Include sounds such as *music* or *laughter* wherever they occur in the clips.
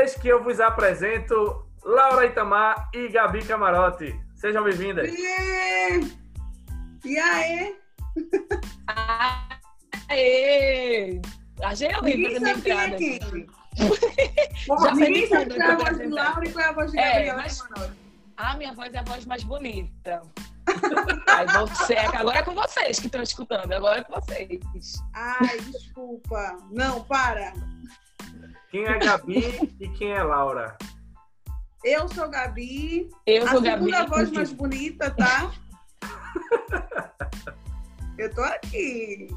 Eis que eu vos apresento Laura Itamar e Gabi Camarote. Sejam bem-vindas. E, e aí? Aê! *laughs* Achei horrível fazer minha entrada. Quem? Já Ninguém foi sabe qual é a voz de Laura e qual é a voz de É, Gabriela mas- Camarote. A minha voz é a voz mais bonita. Aí você, agora é com vocês que estão escutando, agora é com vocês. Ai, desculpa. Não, para. Quem é Gabi e quem é Laura? Eu sou Gabi. Eu a sou Gabi. segunda voz mais bonita, tá? Eu tô aqui.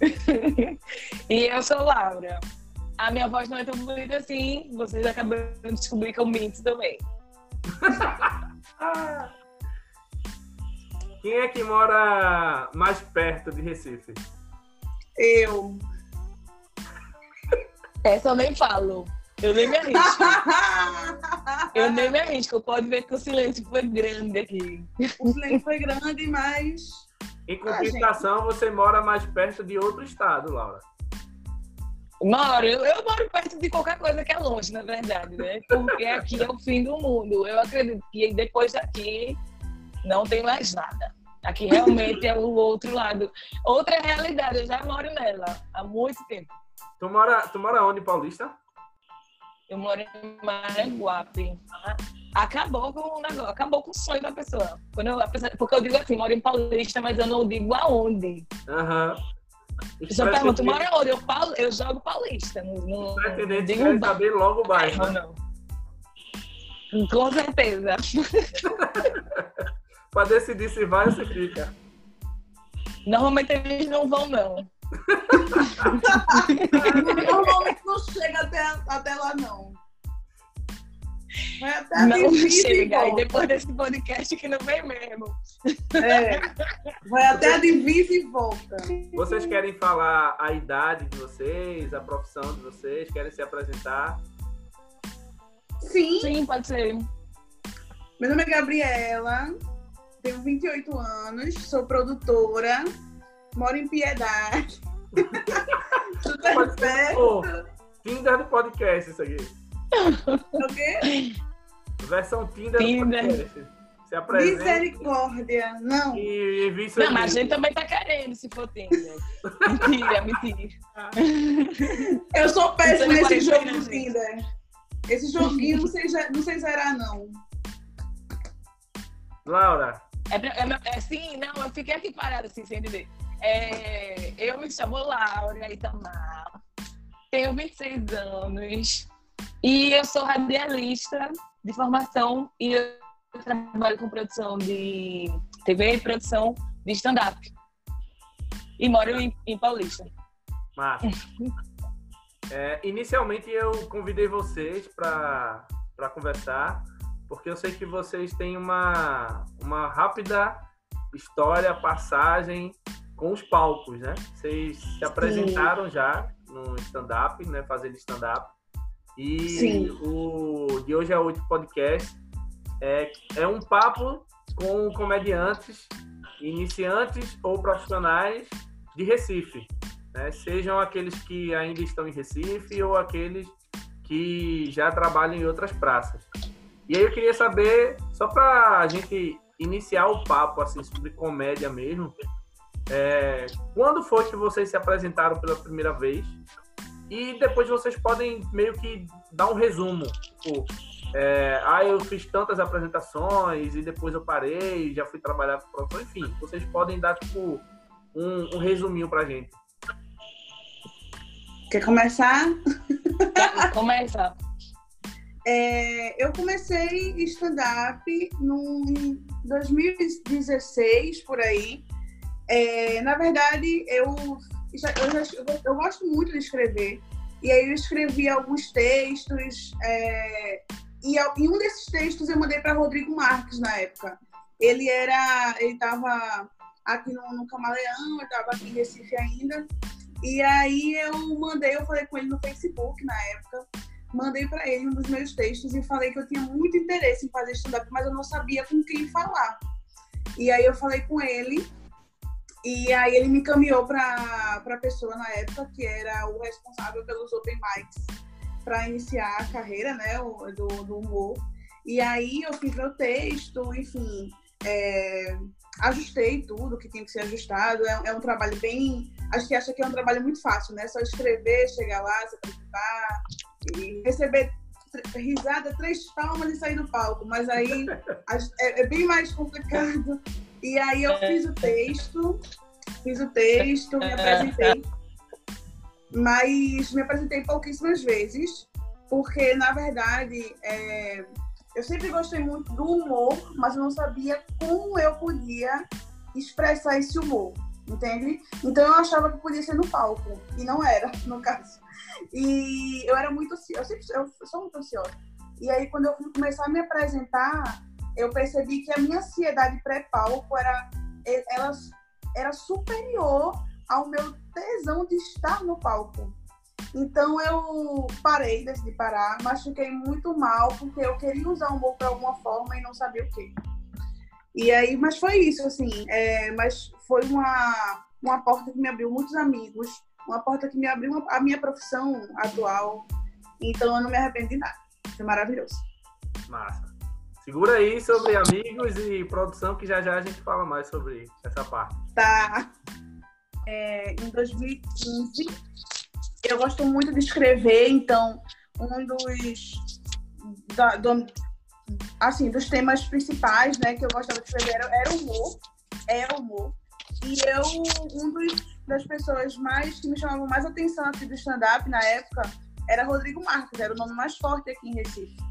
*laughs* e eu sou Laura. A minha voz não é tão bonita assim, vocês acabaram de descobrir que eu minto também. *laughs* Quem é que mora mais perto de Recife? Eu. Essa eu nem falo. Eu nem me arrisco. *laughs* Eu nem me arrisco. Pode ver que o silêncio foi grande aqui. O silêncio foi grande, mas. Em compensação, você mora mais perto de outro estado, Laura. Moro, eu, eu moro perto de qualquer coisa que é longe, na verdade, né? Porque aqui é o fim do mundo. Eu acredito que depois daqui não tem mais nada. Aqui realmente é o outro lado. Outra realidade, eu já moro nela há muito tempo. Tu mora, tu mora onde, Paulista? Eu moro em Maranguape. Acabou com o negócio, acabou com o sonho da pessoa. Quando eu, porque eu digo assim, moro em Paulista, mas eu não digo aonde. Aham. A pessoa pergunta, mora onde? Eu, falo, eu jogo Paulista. Não, não, Os não pretendentes digo um saber logo o bairro. bairro, né? não. Com certeza. *laughs* Pra decidir se vai ou se fica. Normalmente eles não vão, não. Normalmente não chega até, até lá, não. Vai até a Não divisa e chega. Volta. depois desse podcast que não vem mesmo. É. Vai até a divisa e volta. Vocês querem falar a idade de vocês, a profissão de vocês, querem se apresentar? Sim, Sim, pode ser. meu nome é Gabriela, tenho 28 anos, sou produtora, moro em Piedade. *laughs* Super Pode ser, perto. pô, Tinder do podcast, isso aqui. O quê? Versão Tinder, Tinder. do podcast. Se apresenta Misericórdia. Não. e seu Não, mas a gente também tá querendo, se for Tinder. Mentira, mentira. Eu sou péssima nesse jogo do né? Tinder. Esse joguinho não sei, ze- não sei zerar, não. Laura, É, é, é, sim, não, eu fiquei aqui parada assim, sem entender. É, eu me chamo Laura Itamar, tenho 26 anos e eu sou radialista de formação e eu trabalho com produção de TV e produção de stand-up. E moro em, em Paulista. Márcia. *laughs* É, inicialmente eu convidei vocês para conversar, porque eu sei que vocês têm uma, uma rápida história, passagem com os palcos, né? Vocês se apresentaram já no stand-up, né? Fazendo stand-up. E Sim. o de hoje é oito podcast é, é um papo com comediantes, iniciantes ou profissionais de Recife né? Sejam aqueles que ainda estão em Recife ou aqueles que já trabalham em outras praças. E aí eu queria saber, só para a gente iniciar o papo assim sobre comédia mesmo, é, quando foi que vocês se apresentaram pela primeira vez? E depois vocês podem meio que dar um resumo, tipo, é, ah, eu fiz tantas apresentações e depois eu parei, já fui trabalhar com produção, enfim, vocês podem dar tipo um, um resuminho pra gente. Quer começar? Começa. É, eu comecei stand-up em 2016, por aí. É, na verdade, eu, eu, eu- eu gosto muito de escrever. E aí eu escrevi alguns textos. é, e, e um desses textos eu mandei para Rodrigo Marques na época. Ele era. Ele estava aqui no, no Camaleão, eu estava aqui em Recife ainda. E aí eu mandei, eu falei com ele no Facebook na época mandei para ele um dos meus textos e falei que eu tinha muito interesse em fazer stand-up, mas eu não sabia com quem falar. E aí eu falei com ele, e aí ele me encaminhou para a pessoa na época, que era o responsável pelos open mics, para iniciar a carreira, né, do, do humor. E aí eu fiz meu texto, enfim, é, ajustei tudo que tinha que ser ajustado. É, é, um trabalho bem. Acho que acha que é um trabalho muito fácil, né? Só escrever, chegar lá, se apresentar e receber risada, três palmas e sair do palco. Mas aí *laughs* é, é bem mais complicado. E aí eu fiz o texto, fiz o texto, me apresentei. Mas me apresentei pouquíssimas vezes, porque na verdade é, eu sempre gostei muito do humor, mas eu não sabia como eu podia expressar esse humor, entende? Então eu achava que podia ser no palco, e não era, *laughs* no caso. E eu era muito eu sempre eu sou muito ansiosa. E aí quando eu fui começar a me apresentar, eu percebi que a minha ansiedade pré-palco era ela era superior ao meu tesão de estar no palco. Então eu parei, decidi parar, mas fiquei muito mal porque eu queria usar o humor para alguma forma e não sabia o quê. E aí, mas foi isso, assim, é, mas foi uma, uma porta que me abriu muitos amigos, uma porta que me abriu a minha profissão atual. Então eu não me arrependi de nada. Foi maravilhoso. Massa. Segura aí sobre amigos e produção, que já já a gente fala mais sobre essa parte. Tá. É, em 2015, eu gosto muito de escrever, então um dos da, do, assim dos temas principais, né, que eu gostava de escrever era, era humor, é humor. E eu um dos das pessoas mais que me chamavam mais atenção aqui do stand-up na época era Rodrigo Marques, era o nome mais forte aqui em Recife.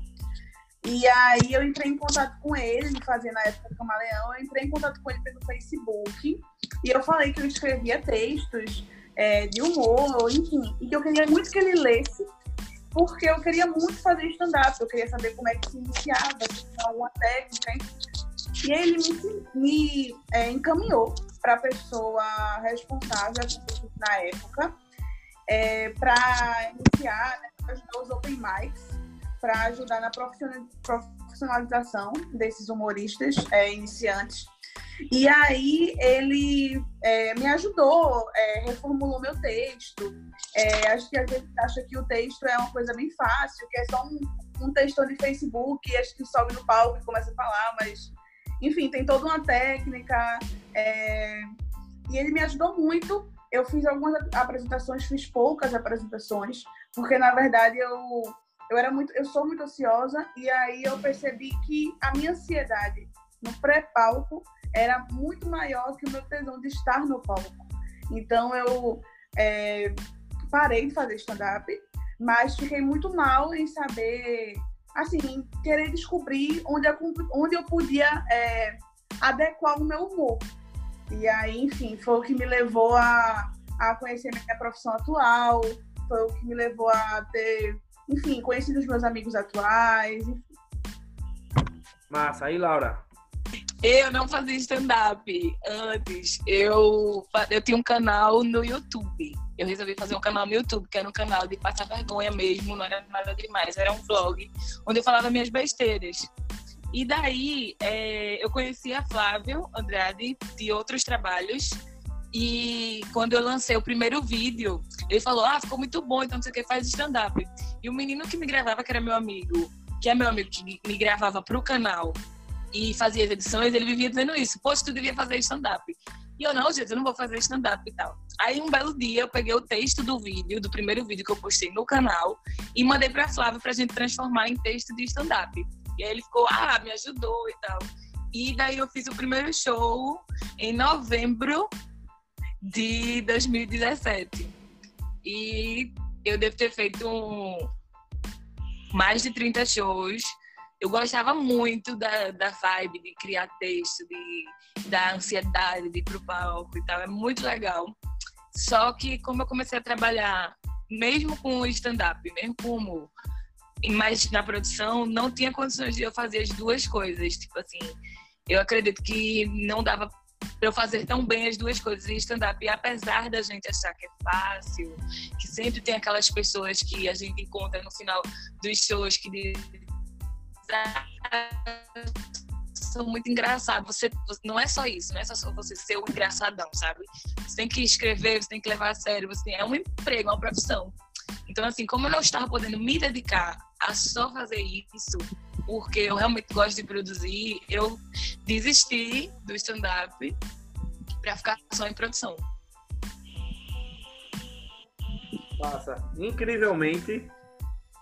E aí eu entrei em contato com ele, ele fazia na época do Camaleão, eu entrei em contato com ele pelo Facebook e eu falei que eu escrevia textos é, de humor, enfim, e que eu queria muito que ele lesse, porque eu queria muito fazer stand-up, eu queria saber como é que se iniciava, alguma técnica, enfim. E ele me, me é, encaminhou para a pessoa responsável na época é, para iniciar, né, ajudar os open mics, para ajudar na profissionalização desses humoristas é, iniciantes e aí ele é, me ajudou, é, reformulou meu texto. É, acho que a gente acha que o texto é uma coisa bem fácil, que é só um, um textão de Facebook, acho que sobe no palco e começa a falar, mas enfim, tem toda uma técnica. É, e ele me ajudou muito. Eu fiz algumas apresentações, fiz poucas apresentações, porque na verdade eu eu era muito, eu sou muito ansiosa e aí eu percebi que a minha ansiedade no pré-palco era muito maior que o meu tesão de estar no palco. Então eu é, parei de fazer stand-up, mas fiquei muito mal em saber, assim, querer descobrir onde eu, onde eu podia é, adequar o meu humor. E aí, enfim, foi o que me levou a, a conhecer minha profissão atual, foi o que me levou a ter, enfim, conhecido os meus amigos atuais, enfim. Massa. Aí, Laura, eu não fazia stand-up antes. Eu, eu tinha um canal no YouTube. Eu resolvi fazer um canal no YouTube, que era um canal de passar vergonha mesmo, não era nada demais. Era um vlog onde eu falava minhas besteiras. E daí é, eu conheci a Flávio Andrade de outros trabalhos. E quando eu lancei o primeiro vídeo, ele falou: Ah, ficou muito bom, então não sei o que, faz stand-up. E o menino que me gravava, que era meu amigo, que é meu amigo que me gravava pro canal, e fazia as edições, ele vivia dizendo isso. Poxa, tu devia fazer stand-up. E eu, não, gente, eu não vou fazer stand-up e tal. Aí, um belo dia, eu peguei o texto do vídeo, do primeiro vídeo que eu postei no canal, e mandei pra Flávia pra gente transformar em texto de stand-up. E aí ele ficou, ah, me ajudou e tal. E daí eu fiz o primeiro show em novembro de 2017. E eu devo ter feito um, mais de 30 shows eu gostava muito da, da vibe de criar texto, de, da ansiedade de ir pro palco e tal. É muito legal. Só que como eu comecei a trabalhar, mesmo com o stand-up, mesmo com o mas na produção, não tinha condições de eu fazer as duas coisas. Tipo assim, eu acredito que não dava para eu fazer tão bem as duas coisas em stand-up. E apesar da gente achar que é fácil, que sempre tem aquelas pessoas que a gente encontra no final dos shows que dizem são muito engraçados. Você não é só isso, não é só você ser um engraçadão, sabe? Você tem que escrever, você tem que levar a sério, você é um emprego, é uma profissão. Então, assim, como eu não estava podendo me dedicar a só fazer isso, porque eu realmente gosto de produzir, eu desisti do stand-up para ficar só em produção. Nossa, incrivelmente,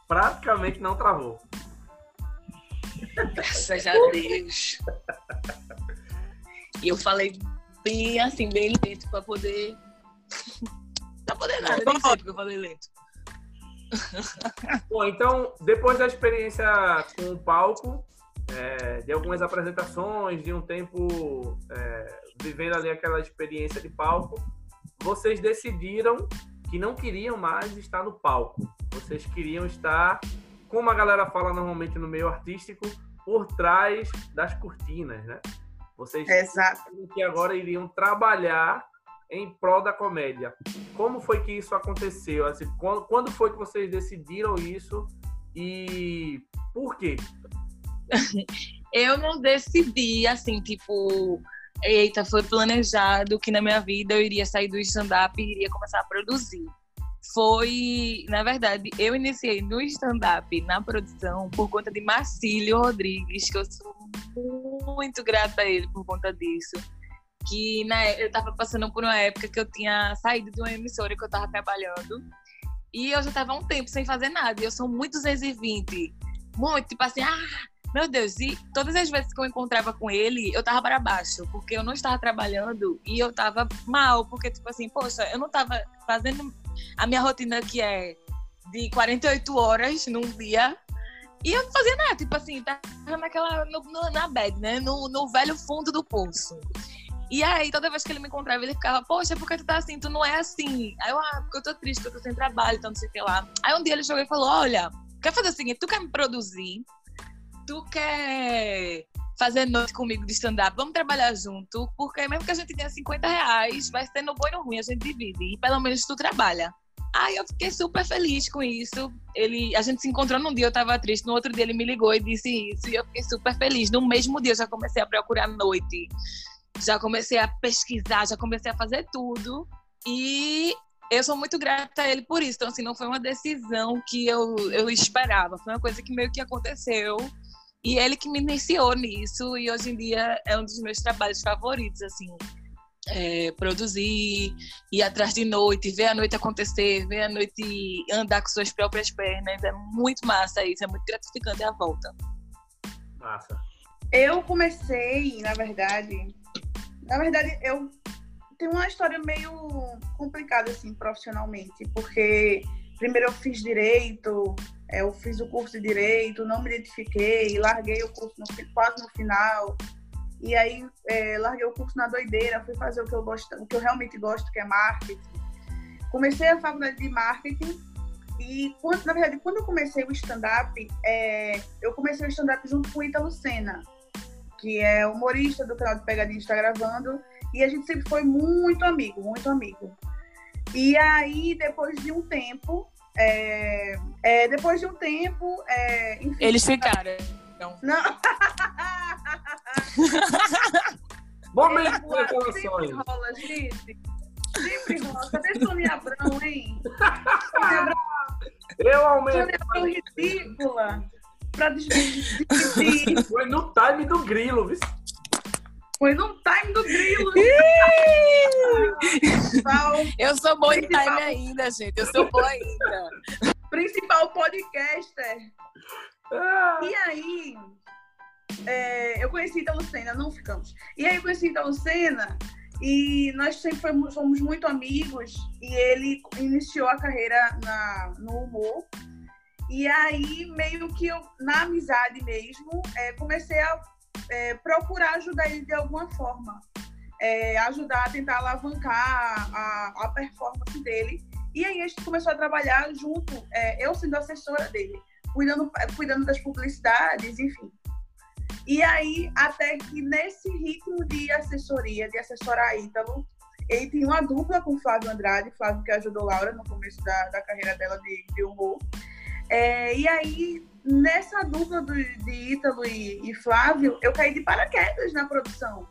praticamente não travou. Graças a Deus. E eu falei bem assim, bem lento para poder. Não poder nada, nem sei porque eu falei lento. *laughs* Bom, então, depois da experiência com o palco, é, de algumas apresentações, de um tempo é, vivendo ali aquela experiência de palco, vocês decidiram que não queriam mais estar no palco. Vocês queriam estar, como a galera fala normalmente no meio artístico, por trás das cortinas, né? Vocês Exato. que agora iriam trabalhar em prol da comédia. Como foi que isso aconteceu? Assim, quando, quando foi que vocês decidiram isso e por quê? *laughs* eu não decidi, assim, tipo, eita, foi planejado que na minha vida eu iria sair do stand-up e iria começar a produzir. Foi, na verdade, eu iniciei no stand-up, na produção, por conta de Marcílio Rodrigues, que eu sou muito grata a ele por conta disso que né, eu estava passando por uma época que eu tinha saído de uma emissora que eu estava trabalhando e eu já estava um tempo sem fazer nada. E eu sou muito 220, muito, tipo assim, ah, meu Deus. E todas as vezes que eu encontrava com ele, eu tava para baixo, porque eu não estava trabalhando e eu tava mal, porque, tipo assim, poxa, eu não tava fazendo a minha rotina que é de 48 horas num dia. E eu não fazia nada, tipo assim, tava naquela, no, no, na bed, né? No, no velho fundo do poço. E aí, toda vez que ele me encontrava, ele ficava, poxa, por que tu tá assim? Tu não é assim. Aí eu, ah, porque eu tô triste, porque eu tô sem trabalho, então não sei o que lá. Aí um dia ele chegou e falou, olha, quer fazer o seguinte, tu quer me produzir? Tu quer fazer noite comigo de stand-up? Vamos trabalhar junto, porque mesmo que a gente tenha 50 reais, vai ser no bom e no ruim, a gente divide. E pelo menos tu trabalha. Aí eu fiquei super feliz com isso. Ele, a gente se encontrou num dia, eu tava triste, no outro dia ele me ligou e disse isso, e eu fiquei super feliz. No mesmo dia eu já comecei a procurar noite já comecei a pesquisar, já comecei a fazer tudo. E eu sou muito grata a ele por isso. Então, assim, não foi uma decisão que eu, eu esperava, foi uma coisa que meio que aconteceu. E ele que me iniciou nisso, e hoje em dia é um dos meus trabalhos favoritos, assim. É, produzir, ir atrás de noite, ver a noite acontecer, ver a noite andar com suas próprias pernas. É muito massa isso, é muito gratificante a volta. Massa. Eu comecei, na verdade, na verdade, eu tenho uma história meio complicada, assim, profissionalmente, porque primeiro eu fiz direito, é, eu fiz o curso de direito, não me identifiquei, larguei o curso no, quase no final. E aí é, larguei o curso na doideira, fui fazer o que eu gosto, o que eu realmente gosto, que é marketing. Comecei a faculdade de marketing e, na verdade, quando eu comecei o stand-up, é, eu comecei o stand-up junto com o Ítalo Senna que é humorista do canal de Pegadinha Está Gravando, e a gente sempre foi muito amigo, muito amigo. E aí, depois de um tempo, é, é, depois de um tempo, é, enfim, Eles ficaram. Não. *laughs* Momento de. Sempre rola, gente. Sempre rola. Cadê Sônia Abrão, hein? Sônia *laughs* Abrão. Eu aumento. Sônia Abrão ridícula pra desmentir. Foi no time do grilo, viu? Foi no time do grilo. eu sou boa em time ainda, gente. Eu sou boa ainda. Principal podcaster. Ah. E aí, é, eu conheci Ita Lucena, não ficamos. E aí eu conheci Ita Lucena e nós sempre fomos, fomos muito amigos e ele iniciou a carreira na, no humor e aí, meio que eu, na amizade mesmo, é, comecei a é, procurar ajudar ele de alguma forma. É, ajudar a tentar alavancar a, a, performance dele. E aí a gente começou a trabalhar junto, é, eu sendo assessora dele, cuidando, cuidando das publicidades, enfim. E aí, até que nesse ritmo de assessoria, de assessorar Ítalo, ele tinha uma dupla com o Flávio Andrade, Flávio que ajudou Laura no começo da, da carreira dela de, de humor. É, e aí, nessa dupla do, de Ítalo e, e, Flávio, eu caí de paraquedas na produção.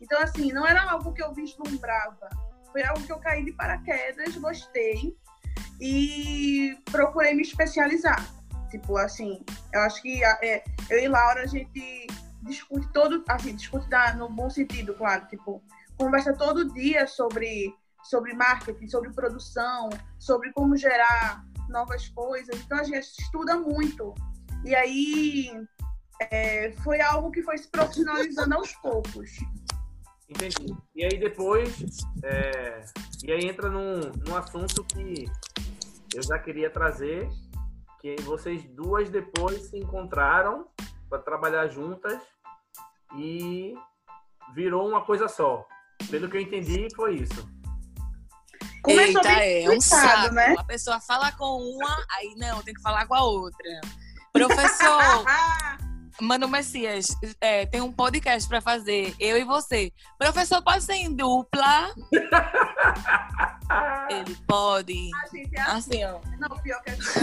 Então, assim, não era algo que eu vislumbrava. Foi algo que eu caí de paraquedas, gostei. e procurei me especializar. Tipo, assim, eu acho que é, eu e Laura, a gente discute todo, assim, discute no bom sentido, claro, tipo, conversa todo dia sobre, sobre marketing, sobre produção, sobre como gerar novas coisas. Então a gente estuda muito. E aí é, foi algo que foi se profissionalizando aos poucos. Entendi. E aí depois, é, e aí entra num, num assunto que eu já queria trazer, que vocês duas depois se encontraram para trabalhar juntas e virou uma coisa só. Pelo que eu entendi, foi isso. Começou Eita, é, é um saco. Né? A pessoa fala com uma, aí não, tem que falar com a outra. Professor, *laughs* Mano Messias, é, tem um podcast para fazer, eu e você. Professor, pode ser em dupla? *laughs* Ele pode. É assim, assim, ó. Não, pior que é assim.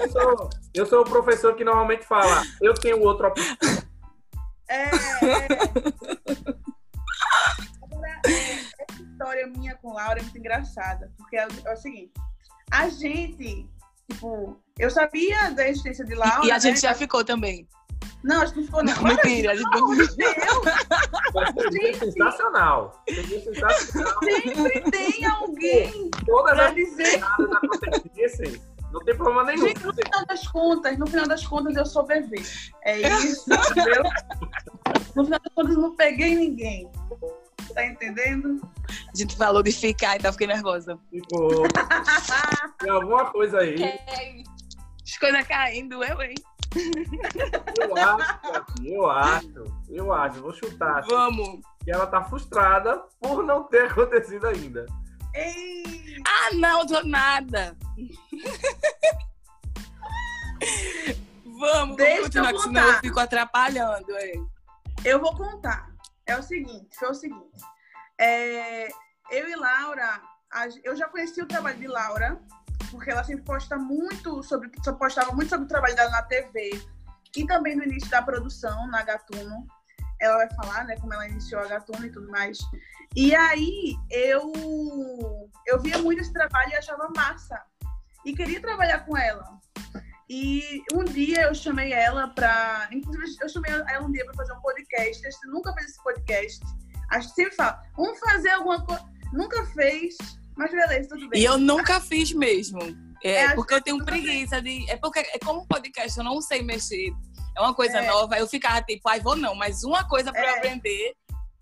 eu, sou, eu sou o professor que normalmente fala, eu tenho outro opção. É, é. *laughs* Agora, é, história minha com Laura é muito engraçada, porque é, é o seguinte, a gente Tipo, eu sabia da existência de Laura. E a gente né? já ficou também. Não, a gente não ficou não. não mentira, a gente não Seria sensacional. Sempre tem alguém Todas pra as dizer. acontecessem. Não tem problema nenhum. Gente, no final das contas, no final das contas, eu sou bebê. É isso, entendeu? No final das contas, eu não peguei ninguém. Tá entendendo? A gente falou de ficar, então fiquei nervosa. Ficou. Tem alguma coisa aí. As coisas caindo, eu, hein? Eu acho, eu acho, eu acho, vou chutar. Vamos. Que ela tá frustrada por não ter acontecido ainda. Ei. Ah, não, tô nada. vamos, Deixa vamos continuar, eu senão eu fico atrapalhando. Hein? Eu vou contar. É o seguinte, foi o seguinte. É, eu e Laura, eu já conheci o trabalho de Laura, porque ela sempre posta muito sobre, postava muito sobre o trabalho dela na TV e também no início da produção na Gatuno. Ela vai falar, né, como ela iniciou a Gatuno e tudo mais. E aí eu eu via muito esse trabalho e achava massa e queria trabalhar com ela. E um dia eu chamei ela para. Inclusive, eu chamei ela um dia para fazer um podcast. A gente nunca fez esse podcast. A gente sempre fala, vamos fazer alguma coisa. Nunca fez, mas beleza, tudo bem. E eu nunca fiz mesmo. É, é porque eu tenho preguiça de. É porque, é como podcast, eu não sei mexer. É uma coisa é. nova. Eu ficava tipo, ai, vou não, mas uma coisa para é. aprender.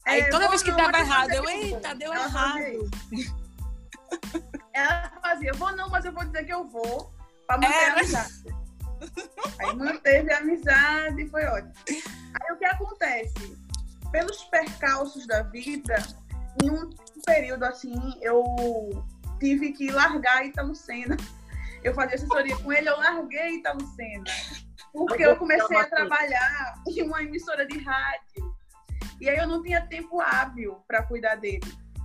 Aí é, toda vez que não, tava errado, eu, eita, deu ela errado. *laughs* Ela fazia, vou não, mas eu vou dizer que eu vou, para manter a amizade. Aí manteve a amizade e foi ótimo. Aí o que acontece? Pelos percalços da vida, em um período assim, eu tive que largar Italo Senna. Eu fazia assessoria com ele, eu larguei Italo Senna. Porque eu comecei a trabalhar em uma emissora de rádio. E aí eu não tinha tempo hábil para cuidar dele.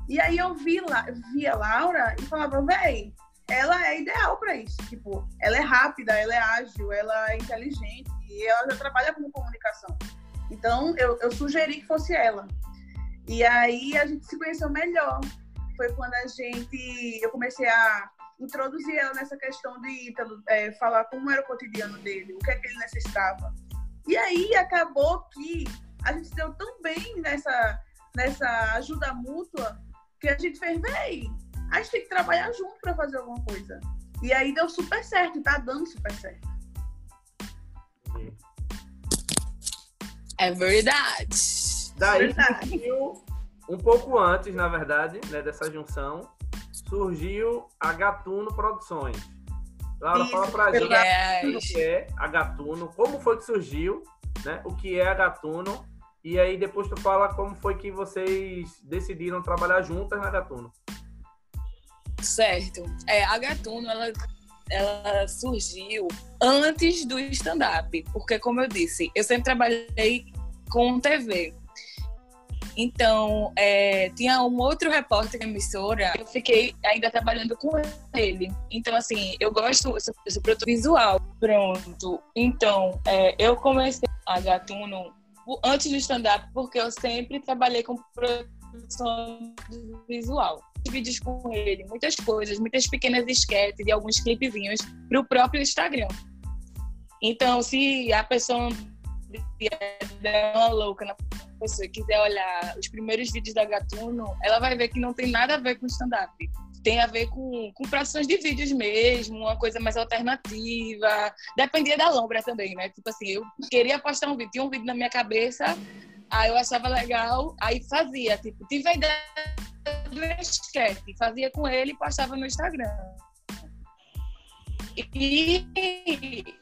E aí eu vi lá, via Laura e falava, véi, ela é ideal para isso. Tipo, ela é rápida, ela é ágil, ela é inteligente e ela já trabalha com comunicação. Então, eu, eu sugeri que fosse ela. E aí a gente se conheceu melhor. Foi quando a gente, eu comecei a introduzir ela nessa questão de é, falar como era o cotidiano dele, o que é que ele necessitava. E aí acabou que a gente se deu tão bem nessa, nessa ajuda mútua que a gente fez, véi, a gente tem que trabalhar junto para fazer alguma coisa. E aí deu super certo, tá dando super certo. É verdade. Daí surgiu, um pouco antes, na verdade, né, dessa junção, surgiu a Gatuno Produções. Laura, Isso, fala pra gente o que é a Gatuno, como foi que surgiu, né? O que é a Gatuno. E aí depois tu fala como foi que vocês decidiram trabalhar juntas na Gatuno. Certo. É, a Gatuno, ela, ela surgiu antes do stand-up, porque, como eu disse, eu sempre trabalhei com TV. Então, é, tinha um outro repórter da emissora, eu fiquei ainda trabalhando com ele. Então, assim, eu gosto, eu sou, eu sou produtor visual. Pronto. Então, é, eu comecei a Gatuno antes do stand-up, porque eu sempre trabalhei com produção visual. Vídeos com ele, muitas coisas, muitas pequenas esquetes e alguns clipezinhos para o próprio Instagram. Então, se a pessoa der uma louca na pessoa quiser olhar os primeiros vídeos da Gatuno, ela vai ver que não tem nada a ver com stand-up. Tem a ver com, com produções de vídeos mesmo, uma coisa mais alternativa. Dependia da lombra também, né? Tipo assim, eu queria postar um vídeo, tinha um vídeo na minha cabeça, aí eu achava legal, aí fazia. Tipo, tive a ideia do esquete, fazia com ele e postava no Instagram. E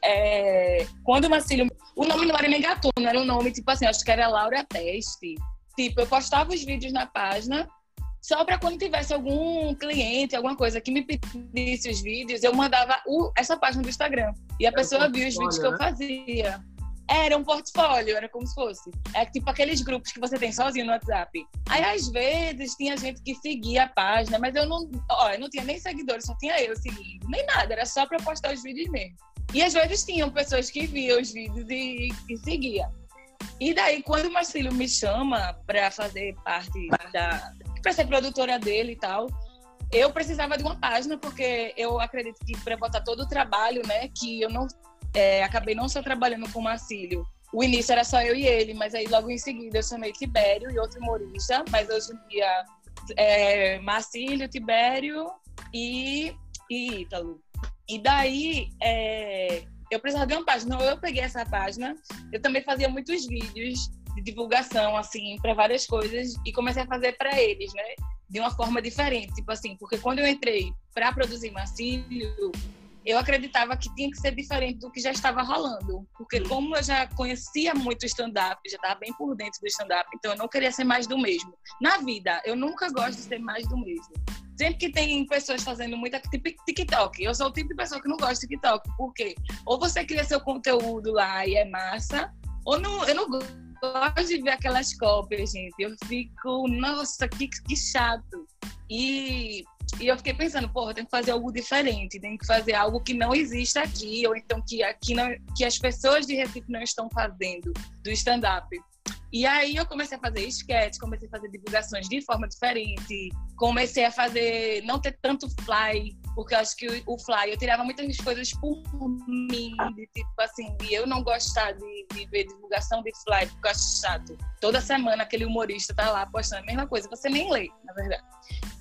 é, quando o Marcílio. O nome não era nem Gatuno, era um nome, tipo assim, acho que era Laura Teste. Tipo, eu postava os vídeos na página, só para quando tivesse algum cliente, alguma coisa que me pedisse os vídeos, eu mandava o, essa página do Instagram. E a pessoa via os vídeos que eu né? fazia. Era um portfólio, era como se fosse. É tipo aqueles grupos que você tem sozinho no WhatsApp. Aí, às vezes, tinha gente que seguia a página, mas eu não. Ó, eu não tinha nem seguidores, só tinha eu seguindo. Nem nada, era só pra postar os vídeos mesmo. E às vezes tinham pessoas que viam os vídeos e, e seguia. E daí, quando o Marcelo me chama para fazer parte da. para ser produtora dele e tal, eu precisava de uma página, porque eu acredito que para botar todo o trabalho, né, que eu não é, acabei não só trabalhando com o Marcílio. O início era só eu e ele, mas aí logo em seguida eu chamei Tibério e outro humorista, mas hoje em dia é Marcílio, Tibério e, e Ítalo. E daí é, eu precisava de uma página, então eu peguei essa página, eu também fazia muitos vídeos de divulgação, assim, para várias coisas e comecei a fazer para eles, né? De uma forma diferente, tipo assim, porque quando eu entrei para produzir Marcílio, eu acreditava que tinha que ser diferente do que já estava rolando. Porque como eu já conhecia muito stand-up, já estava bem por dentro do stand-up, então eu não queria ser mais do mesmo. Na vida, eu nunca gosto de ser mais do mesmo. Sempre que tem pessoas fazendo muita tipo TikTok, eu sou o tipo de pessoa que não gosta de TikTok. Por quê? Ou você cria seu conteúdo lá e é massa, ou não, eu não gosto de ver aquelas cópias, gente. Eu fico, nossa, que, que chato. E e eu fiquei pensando, porra, eu tenho que fazer algo diferente, tenho que fazer algo que não existe aqui, ou então que aqui não, que as pessoas de Recife não estão fazendo do stand-up. E aí eu comecei a fazer sketch, comecei a fazer divulgações de forma diferente, comecei a fazer, não ter tanto fly, porque eu acho que o, fly, eu tirava muitas coisas por mim, de tipo assim, e eu não gostar de, de ver divulgação de fly, porque eu acho chato. Toda semana aquele humorista tá lá postando a mesma coisa, você nem lê, na verdade.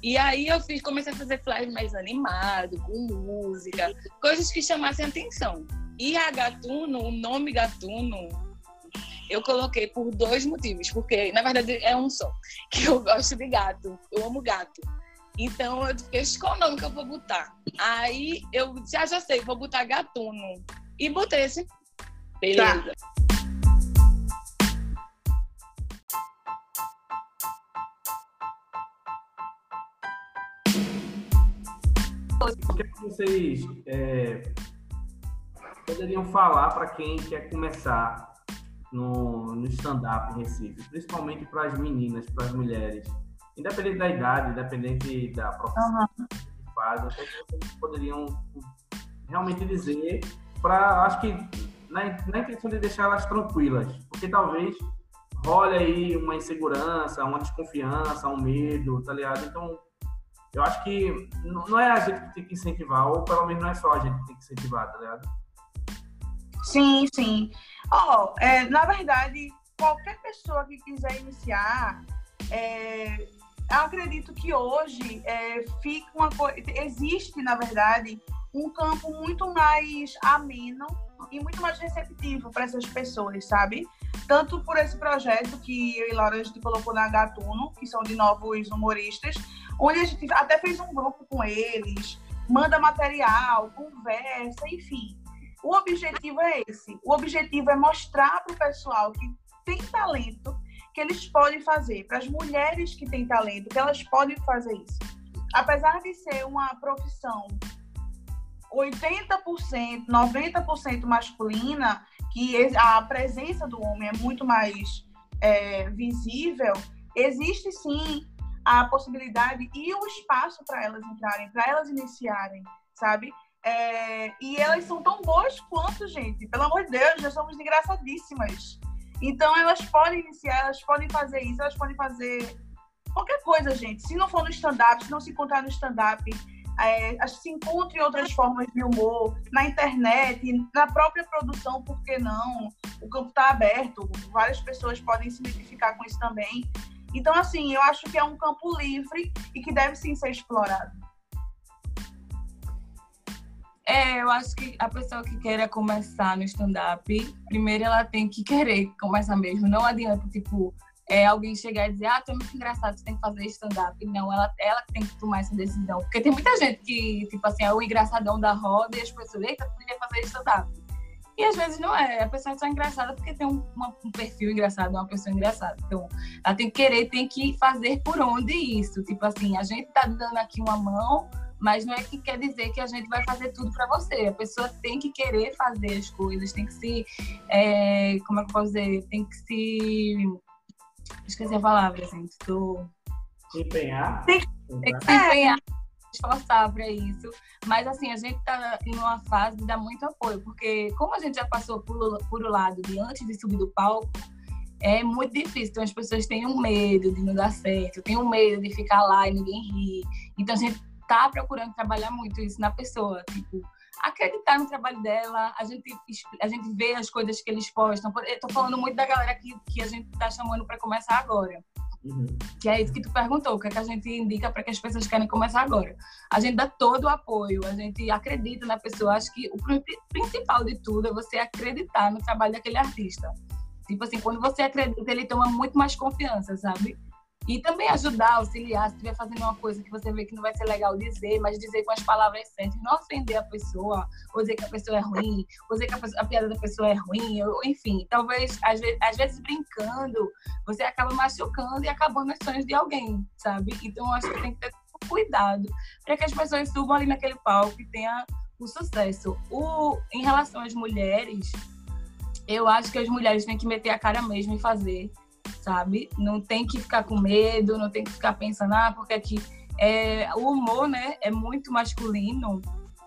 E aí eu fiz, comecei a fazer fly mais animado, com música, coisas que chamassem atenção. E a Gatuno, o nome Gatuno, eu coloquei por dois motivos, porque na verdade é um só, *laughs* que eu gosto de gato, eu amo gato. Então eu disse, qual nome que eu vou botar? Aí eu já já sei, vou botar gatuno. E botei esse. Beleza. Tá. O que vocês é, poderiam falar para quem quer começar no, no stand-up em Recife, principalmente para as meninas, para as mulheres, independente da idade, independente da profissão uhum. que fazem, o que vocês poderiam realmente dizer para, acho que na, na intenção de deixar elas tranquilas, porque talvez role aí uma insegurança, uma desconfiança, um medo, tá ligado? Então, eu acho que não é a gente que tem que incentivar, ou pelo menos não é só a gente que tem que incentivar, tá ligado? Sim, sim. Oh, é, na verdade, qualquer pessoa que quiser iniciar, é, acredito que hoje é, fica uma existe, na verdade, um campo muito mais ameno e muito mais receptivo para essas pessoas, sabe? Tanto por esse projeto que eu e Laura a gente colocou na Gatuno, que são de novos humoristas, onde a gente até fez um grupo com eles, manda material, conversa, enfim. O objetivo é esse. O objetivo é mostrar para o pessoal que tem talento que eles podem fazer, para as mulheres que têm talento, que elas podem fazer isso. Apesar de ser uma profissão 80%, 90% masculina, que a presença do homem é muito mais é, visível, existe sim a possibilidade e o espaço para elas entrarem, para elas iniciarem, sabe? É, e elas são tão boas quanto, gente. Pelo amor de Deus, já somos engraçadíssimas. Então, elas podem iniciar, elas podem fazer isso, elas podem fazer qualquer coisa, gente. Se não for no stand-up, se não se encontrar no stand-up, é, se encontre outras formas de humor, na internet, na própria produção, por que não? O campo está aberto, várias pessoas podem se identificar com isso também. Então, assim, eu acho que é um campo livre e que deve sim ser explorado. É, eu acho que a pessoa que queira começar no stand-up, primeiro ela tem que querer começar mesmo. Não adianta, tipo, é, alguém chegar e dizer, ah, tu é muito engraçado, você tem que fazer stand-up. Não, ela, ela tem que tomar essa decisão. Porque tem muita gente que, tipo assim, é o engraçadão da roda e as pessoas, eita, tu podia fazer stand-up. E às vezes não é. A pessoa é só engraçada porque tem um, um perfil engraçado, uma pessoa engraçada. Então, ela tem que querer, tem que fazer por onde isso. Tipo assim, a gente tá dando aqui uma mão, mas não é que quer dizer que a gente vai fazer tudo para você. A pessoa tem que querer fazer as coisas, tem que se. É, como é que eu posso dizer? Tem que se Esqueci a palavra, gente. Tô... Empenhar. Tem, tem que se empenhar, esforçar para isso. Mas, assim, a gente tá em uma fase de dar muito apoio, porque como a gente já passou por, por o lado de antes de subir do palco, é muito difícil. Então, as pessoas têm um medo de não dar certo, têm um medo de ficar lá e ninguém rir. Então, a gente tá procurando trabalhar muito isso na pessoa. Tipo, acreditar no trabalho dela, a gente, a gente vê as coisas que eles postam. Eu tô falando muito da galera que, que a gente tá chamando para começar agora. Uhum. Que é isso que tu perguntou, o que, é que a gente indica para que as pessoas querem começar agora. A gente dá todo o apoio, a gente acredita na pessoa. Acho que o principal de tudo é você acreditar no trabalho daquele artista. Tipo assim, quando você acredita, ele toma muito mais confiança, sabe? E também ajudar, auxiliar, se estiver fazendo uma coisa que você vê que não vai ser legal dizer, mas dizer com as palavras certas, não ofender a pessoa, ou dizer que a pessoa é ruim, ou dizer que a, pessoa, a piada da pessoa é ruim, ou, enfim, talvez, às vezes, às vezes, brincando, você acaba machucando e acabando os sonhos de alguém, sabe? Então, acho que tem que ter cuidado para que as pessoas subam ali naquele palco e tenham o sucesso. O, em relação às mulheres, eu acho que as mulheres têm que meter a cara mesmo e fazer sabe? Não tem que ficar com medo, não tem que ficar pensando, ah, porque aqui é, o humor, né, é muito masculino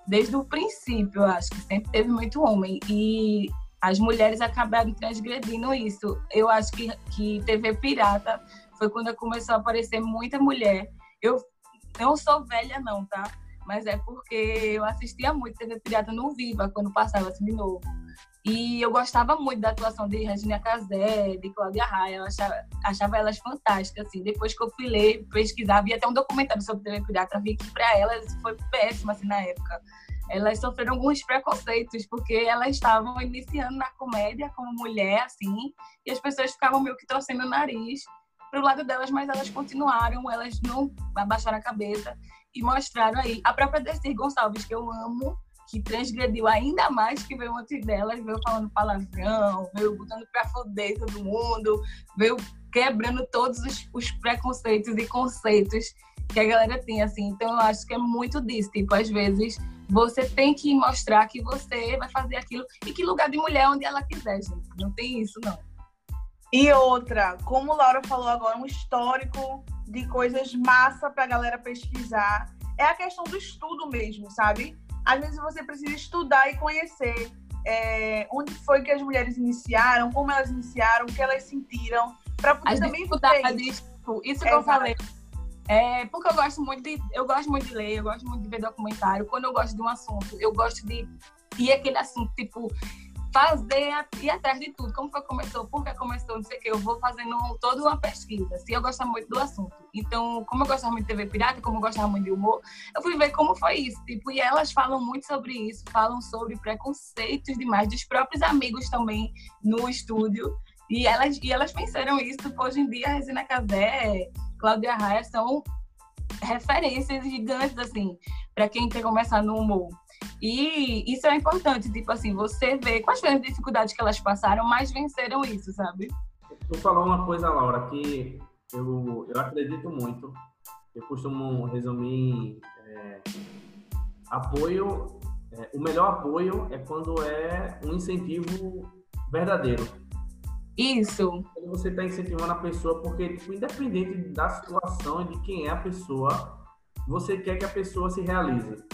desde o princípio, eu acho que sempre teve muito homem e as mulheres acabaram transgredindo isso. Eu acho que, que TV Pirata foi quando começou a aparecer muita mulher. Eu não sou velha não, tá? Mas é porque eu assistia muito TV Pirata no Viva, quando passava assim de novo. E eu gostava muito da atuação de Regina Casé, de Cláudia Raia, eu achava, achava elas fantásticas, assim. Depois que eu fui ler, pesquisar, vi até um documentário sobre TV Pirata, vi que para elas foi péssimo, assim, na época. Elas sofreram alguns preconceitos, porque elas estavam iniciando na comédia como mulher, assim, e as pessoas ficavam meio que torcendo o nariz pro lado delas, mas elas continuaram, elas não abaixaram a cabeça e mostraram aí. A própria Desir Gonçalves, que eu amo, que transgrediu ainda mais, que veio antes delas, veio falando palavrão, veio botando pra foder todo mundo, veio quebrando todos os, os, preconceitos e conceitos que a galera tem, assim. Então, eu acho que é muito disso. Tipo, às vezes, você tem que mostrar que você vai fazer aquilo e que lugar de mulher onde ela quiser, gente. Não tem isso, não. E outra, como Laura falou agora, um histórico de coisas massa pra galera pesquisar. É a questão do estudo mesmo, sabe? às vezes você precisa estudar e conhecer é, onde foi que as mulheres iniciaram, como elas iniciaram, o que elas sentiram, para poder também isso. Isso que eu falei. É, porque eu gosto muito de eu gosto muito de ler, eu gosto muito de ver documentário. Quando eu gosto de um assunto, eu gosto de ir aquele assunto, tipo, fazer, ir atrás de tudo. Como foi que começou, por que começou, não sei o que. Eu vou fazendo toda uma pesquisa, se eu gosto muito do assunto. Então, como eu gostava muito de TV Pirata, como eu gostava muito de humor, eu fui ver como foi isso. Tipo, e elas falam muito sobre isso, falam sobre preconceitos demais, dos próprios amigos também no estúdio. E elas, e elas pensaram isso. Hoje em dia, a Resina Casé, Cláudia Raia são referências gigantes, assim, para quem quer começar no humor. E isso é importante, tipo assim, você vê quais foram as dificuldades que elas passaram, mas venceram isso, sabe? Tu falou uma coisa, Laura, que eu, eu acredito muito. Eu costumo resumir é, apoio. É, o melhor apoio é quando é um incentivo verdadeiro. Isso. Quando você está incentivando a pessoa, porque tipo, independente da situação e de quem é a pessoa, você quer que a pessoa se realize.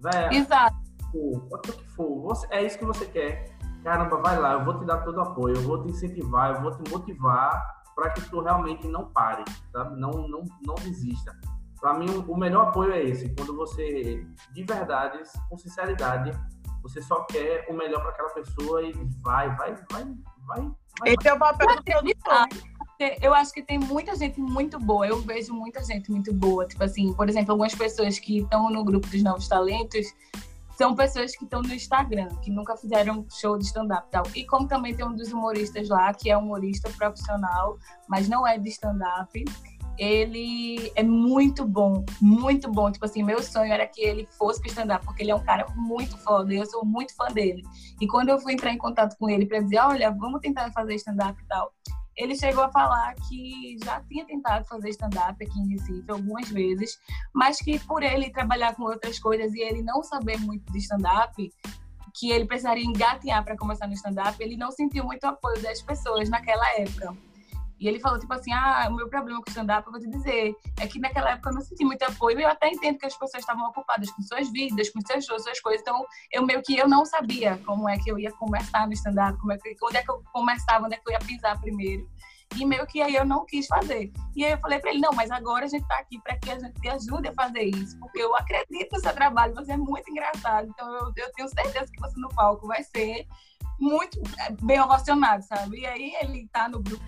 Vai, Exato. O que for, você, é isso que você quer. Caramba, vai lá, eu vou te dar todo o apoio, eu vou te incentivar, eu vou te motivar para que tu realmente não pare, sabe? Não, não, não desista. Para mim, o melhor apoio é esse, quando você, de verdade, com sinceridade, você só quer o melhor para aquela pessoa e vai, vai, vai, vai. vai Esse é o papel do produtor. Eu acho que tem muita gente muito boa. Eu vejo muita gente muito boa. Tipo assim, por exemplo, algumas pessoas que estão no grupo dos novos talentos são pessoas que estão no Instagram, que nunca fizeram show de stand-up e tal. E como também tem um dos humoristas lá, que é humorista profissional, mas não é de stand-up ele é muito bom, muito bom. Tipo assim, meu sonho era que ele fosse pro stand-up, porque ele é um cara muito foda, eu sou muito fã dele. E quando eu fui entrar em contato com ele para dizer, olha, vamos tentar fazer stand-up e tal, ele chegou a falar que já tinha tentado fazer stand-up aqui em Recife algumas vezes, mas que por ele trabalhar com outras coisas e ele não saber muito de stand-up, que ele precisaria engatinhar para começar no stand-up, ele não sentiu muito apoio das pessoas naquela época. E ele falou, tipo assim, ah, o meu problema com o stand-up, eu vou te dizer, é que naquela época eu não senti muito apoio, eu até entendo que as pessoas estavam ocupadas com suas vidas, com seus shows, suas coisas, então eu meio que eu não sabia como é que eu ia começar no stand-up, como é que, onde é que eu começava, onde é que eu ia pisar primeiro. E meio que aí eu não quis fazer. E aí eu falei para ele, não, mas agora a gente tá aqui para que a gente te ajude a fazer isso, porque eu acredito no seu trabalho, você é muito engraçado, então eu, eu tenho certeza que você no palco vai ser muito é, bem ovacionado, sabe? E aí ele tá no grupo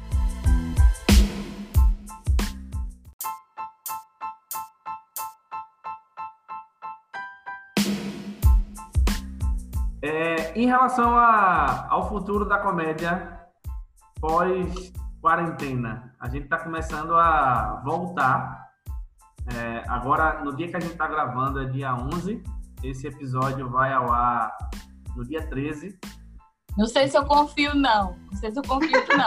É, em relação a, ao futuro da comédia pós-quarentena, a gente está começando a voltar. É, agora, no dia que a gente está gravando, é dia 11. Esse episódio vai ao ar no dia 13. Não sei se eu confio, não. Não sei se eu confio, não.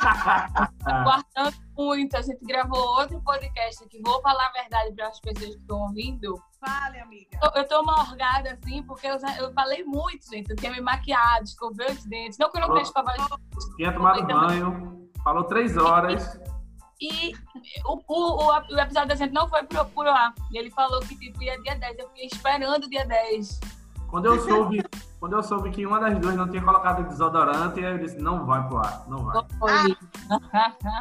*laughs* Guardando muito. A gente gravou outro podcast aqui. Vou falar a verdade para as pessoas que estão ouvindo. Fale, amiga. Eu, eu tô morgada assim, porque eu, eu falei muito, gente. Eu tinha me maquiado, escovei os dentes. Não que eu não tenha escovado os dentes. Tinha tomado banho. Falou três horas. E o, o, o, o, episódio da gente não foi pro, pro ar. E ele falou que tipo, ia dia 10. Eu fiquei esperando o dia 10. Quando eu soube, quando eu soube que uma das duas não tinha colocado desodorante, eu disse, não vai pro ar, não vai. Ah,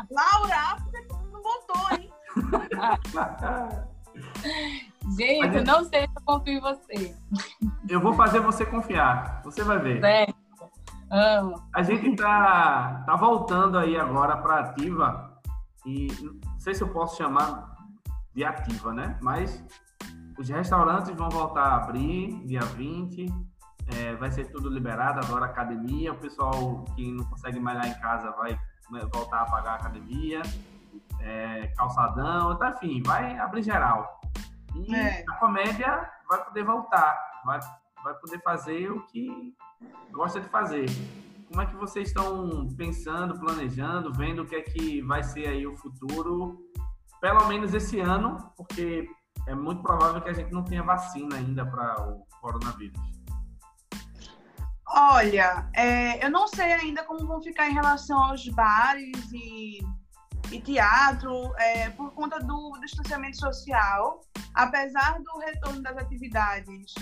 Laura, por que tu não botou, hein? *laughs* *laughs* Gente, eu não sei se eu confio em você. Eu vou fazer você confiar. Você vai ver. Certo. Amo. A gente tá, tá voltando aí agora para ativa. E não sei se eu posso chamar de ativa, né? Mas os restaurantes vão voltar a abrir dia 20. É, vai ser tudo liberado agora academia. O pessoal que não consegue malhar em casa vai voltar a pagar a academia. É, calçadão, então, enfim, vai abrir geral. E é. a comédia vai poder voltar, vai, vai poder fazer o que gosta de fazer. Como é que vocês estão pensando, planejando, vendo o que é que vai ser aí o futuro, pelo menos esse ano, porque é muito provável que a gente não tenha vacina ainda para o coronavírus. Olha, é, eu não sei ainda como vão ficar em relação aos bares e, e teatro, é, por conta do distanciamento social. Apesar do retorno das atividades,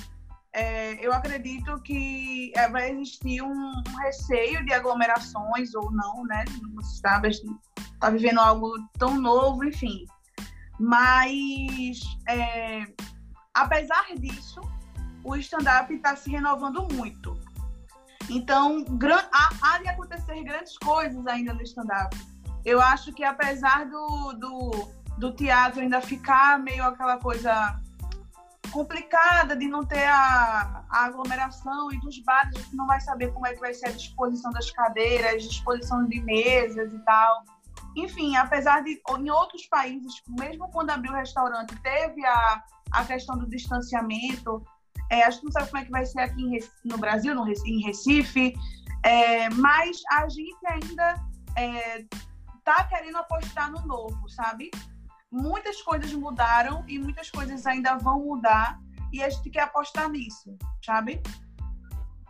é, eu acredito que é, vai existir um, um, receio de aglomerações ou não, né? Você está, está vivendo algo tão novo, enfim. Mas, é, apesar disso, o stand-up está se renovando muito. Então, há, há, de acontecer grandes coisas ainda no stand-up. Eu acho que, apesar do, do, do teatro ainda ficar meio aquela coisa complicada de não ter a, a, aglomeração e dos bares a gente não vai saber como é que vai ser a disposição das cadeiras, disposição de mesas e tal. Enfim, apesar de em outros países, mesmo quando abriu o restaurante, teve a, a questão do distanciamento. É, a gente não sabe como é que vai ser aqui em, no Brasil, no, em Recife, é, mas a gente ainda está é, querendo apostar no novo, sabe? Muitas coisas mudaram e muitas coisas ainda vão mudar e a gente quer apostar nisso, sabe?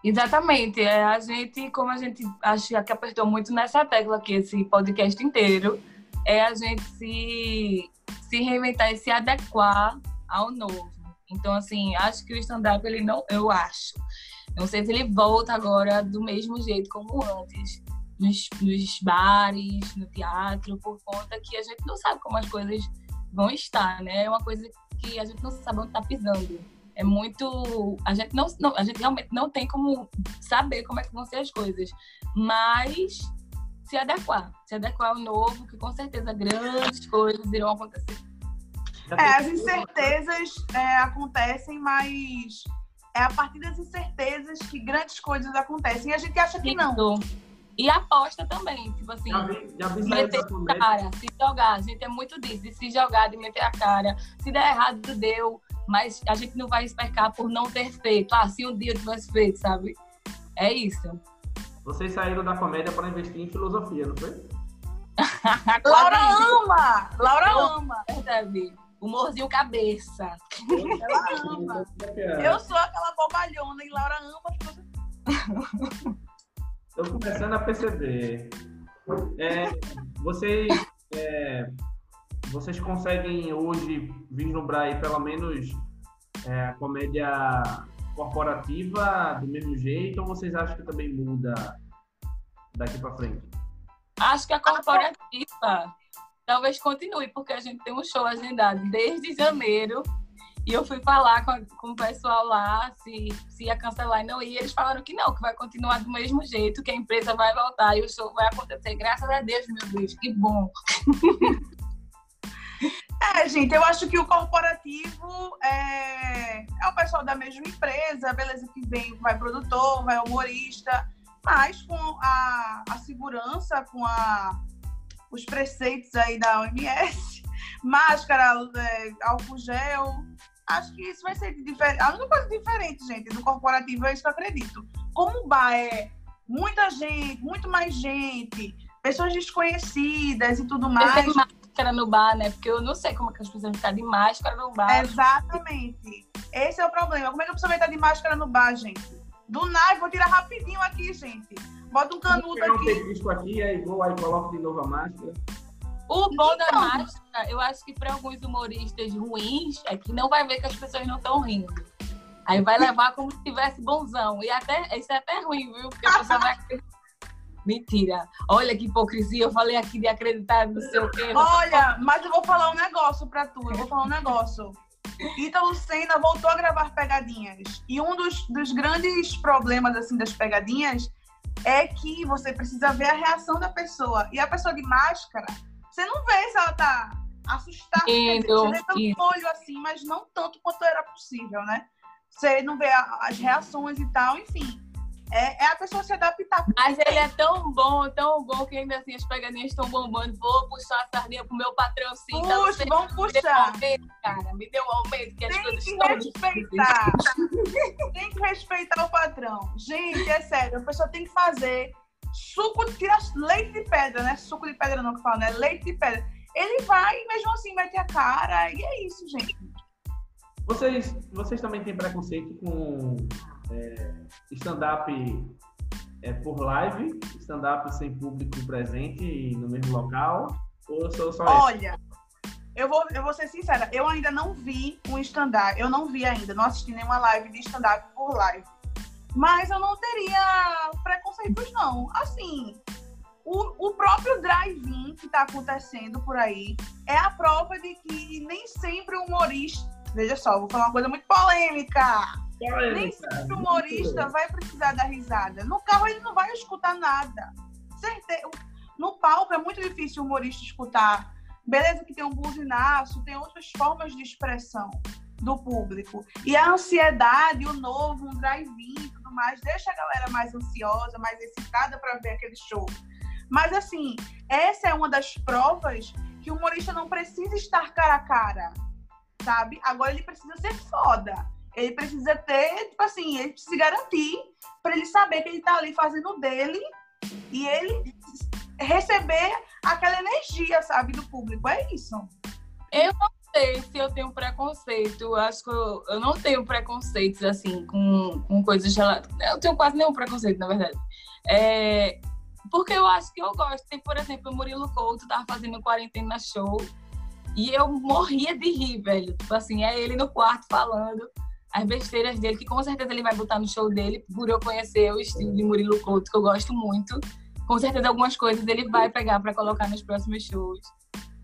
Exatamente. É, a gente, como a gente acho que apertou muito nessa tecla aqui, esse podcast inteiro, é a gente se, se reinventar e se adequar ao novo. Então, assim, acho que o stand-up, ele não, eu acho. Não sei se ele volta agora do mesmo jeito como antes. Nos, nos bares, no teatro, por conta que a gente não sabe como as coisas vão estar, né? É uma coisa que a gente não sabe onde está pisando. É muito. A gente, não, não, a gente realmente não tem como saber como é que vão ser as coisas. Mas se adequar. Se adequar ao novo, que com certeza grandes coisas irão acontecer. É, as incertezas é, acontecem, mas é a partir das incertezas que grandes coisas acontecem. E a gente acha que não. E aposta também, tipo assim, já vi, já vi meter a cara, se jogar. A gente é muito disso, de se jogar, de meter a cara. Se der errado, deu. Mas a gente não vai espercar por não ter feito. Ah, se um dia eu tivesse feito, sabe? É isso. Vocês saíram da comédia para investir em filosofia, não foi? *laughs* Laura ama! Laura ama! Percebe? Humorzinho cabeça. Ela ama. Eu sou aquela bobalhona e Laura ama. *laughs* Estou começando a perceber. É, vocês, é, vocês conseguem hoje vislumbrar aí pelo menos é, a comédia corporativa do mesmo jeito ou vocês acham que também muda daqui para frente? Acho que a corporativa talvez continue, porque a gente tem um show agendado desde janeiro e eu fui falar com, com o pessoal lá se, se ia cancelar e não ia. Eles falaram que não, que vai continuar do mesmo jeito, que a empresa vai voltar e o show vai acontecer. Graças a Deus, meu Deus, que bom. *laughs* É, gente, eu acho que o corporativo é, é o pessoal da mesma empresa, beleza que vem, vai produtor, vai humorista, mas com a, a segurança, com a, os preceitos aí da OMS, *laughs* máscara, é, álcool gel, acho que isso vai ser diferente. A única coisa diferente, gente, do corporativo é isso que eu acredito. Como o bar é muita gente, muito mais gente, pessoas desconhecidas e tudo mais. Tem máscara no bar, né? Porque eu não sei como é que as pessoas vão estar de máscara no bar. Exatamente. Esse é o problema. Como é que a pessoa vai estar de máscara no bar, gente? Do nada, vou tirar rapidinho aqui, gente. Bota um canudo aqui. Um aqui, aí vou, aí coloco de novo a máscara. O bom então, da máscara, eu acho que para alguns humoristas ruins, é que não vai ver que as pessoas não estão rindo. Aí vai levar como se tivesse bonzão. E até isso é até ruim, viu? Porque a pessoa vai. Mentira. Olha que hipocrisia. Eu falei aqui de acreditar no seu quê. Olha, mas eu vou falar um negócio pra tu. Eu vou falar um negócio. Ítalo Senna voltou a gravar pegadinhas. E um dos, dos grandes problemas assim das pegadinhas é que você precisa ver a reação da pessoa. E a pessoa de máscara, você não vê se ela tá assustada. Você vê pelo olho assim, mas não tanto quanto era possível, né? Você não vê as reações e tal, enfim. É, é, a pessoa se adaptar. Mas ele é tão bom, tão bom, que ainda assim as pegadinhas estão bombando. Vou puxar a sardinha pro meu patrão sim. Puxa, tá vamos puxar. Me deu um aumento, cara. Me deu um aumento, que Tem as coisas que estão respeitar. tem que respeitar o patrão. Gente, é sério, a pessoa tem que fazer suco, tira leite de pedra, né? Suco de pedra não que fala, né? Leite de pedra. Ele vai mesmo assim mete a cara e é isso, gente. Vocês, vocês também têm preconceito com é, stand-up é, por live, stand-up sem público presente no mesmo local? Ou sou só Olha, eu vou, eu vou ser sincera, eu ainda não vi um stand-up, eu não vi ainda, não assisti nenhuma live de stand-up por live. Mas eu não teria preconceitos, não. Assim, o, o próprio drive-in que está acontecendo por aí é a prova de que nem sempre o humorista. Veja só, vou falar uma coisa muito polêmica. polêmica. Nem sempre o humorista vai precisar dar risada. No carro ele não vai escutar nada. Certeza. No palco é muito difícil o humorista escutar. Beleza que tem um buzinaço, tem outras formas de expressão do público. E a ansiedade, o novo, um drive-in mais, deixa a galera mais ansiosa, mais excitada para ver aquele show. Mas, assim, essa é uma das provas que o humorista não precisa estar cara a cara, sabe? Agora ele precisa ser foda. Ele precisa ter, tipo assim, ele precisa garantir para ele saber que ele tá ali fazendo dele e ele receber aquela energia, sabe, do público. É isso. Eu não sei se eu tenho preconceito. Eu acho que eu, eu não tenho preconceitos, assim, com, com coisas relacionadas. Eu tenho quase nenhum preconceito, na verdade. É, porque eu acho que eu gosto. Tem, por exemplo, o Murilo Couto tava fazendo quarentena show e eu morria de rir, velho. Tipo assim, é ele no quarto falando as besteiras dele, que com certeza ele vai botar no show dele, por eu conhecer o estilo de Murilo Couto, que eu gosto muito. com certeza algumas coisas ele vai pegar para colocar nos próximos shows.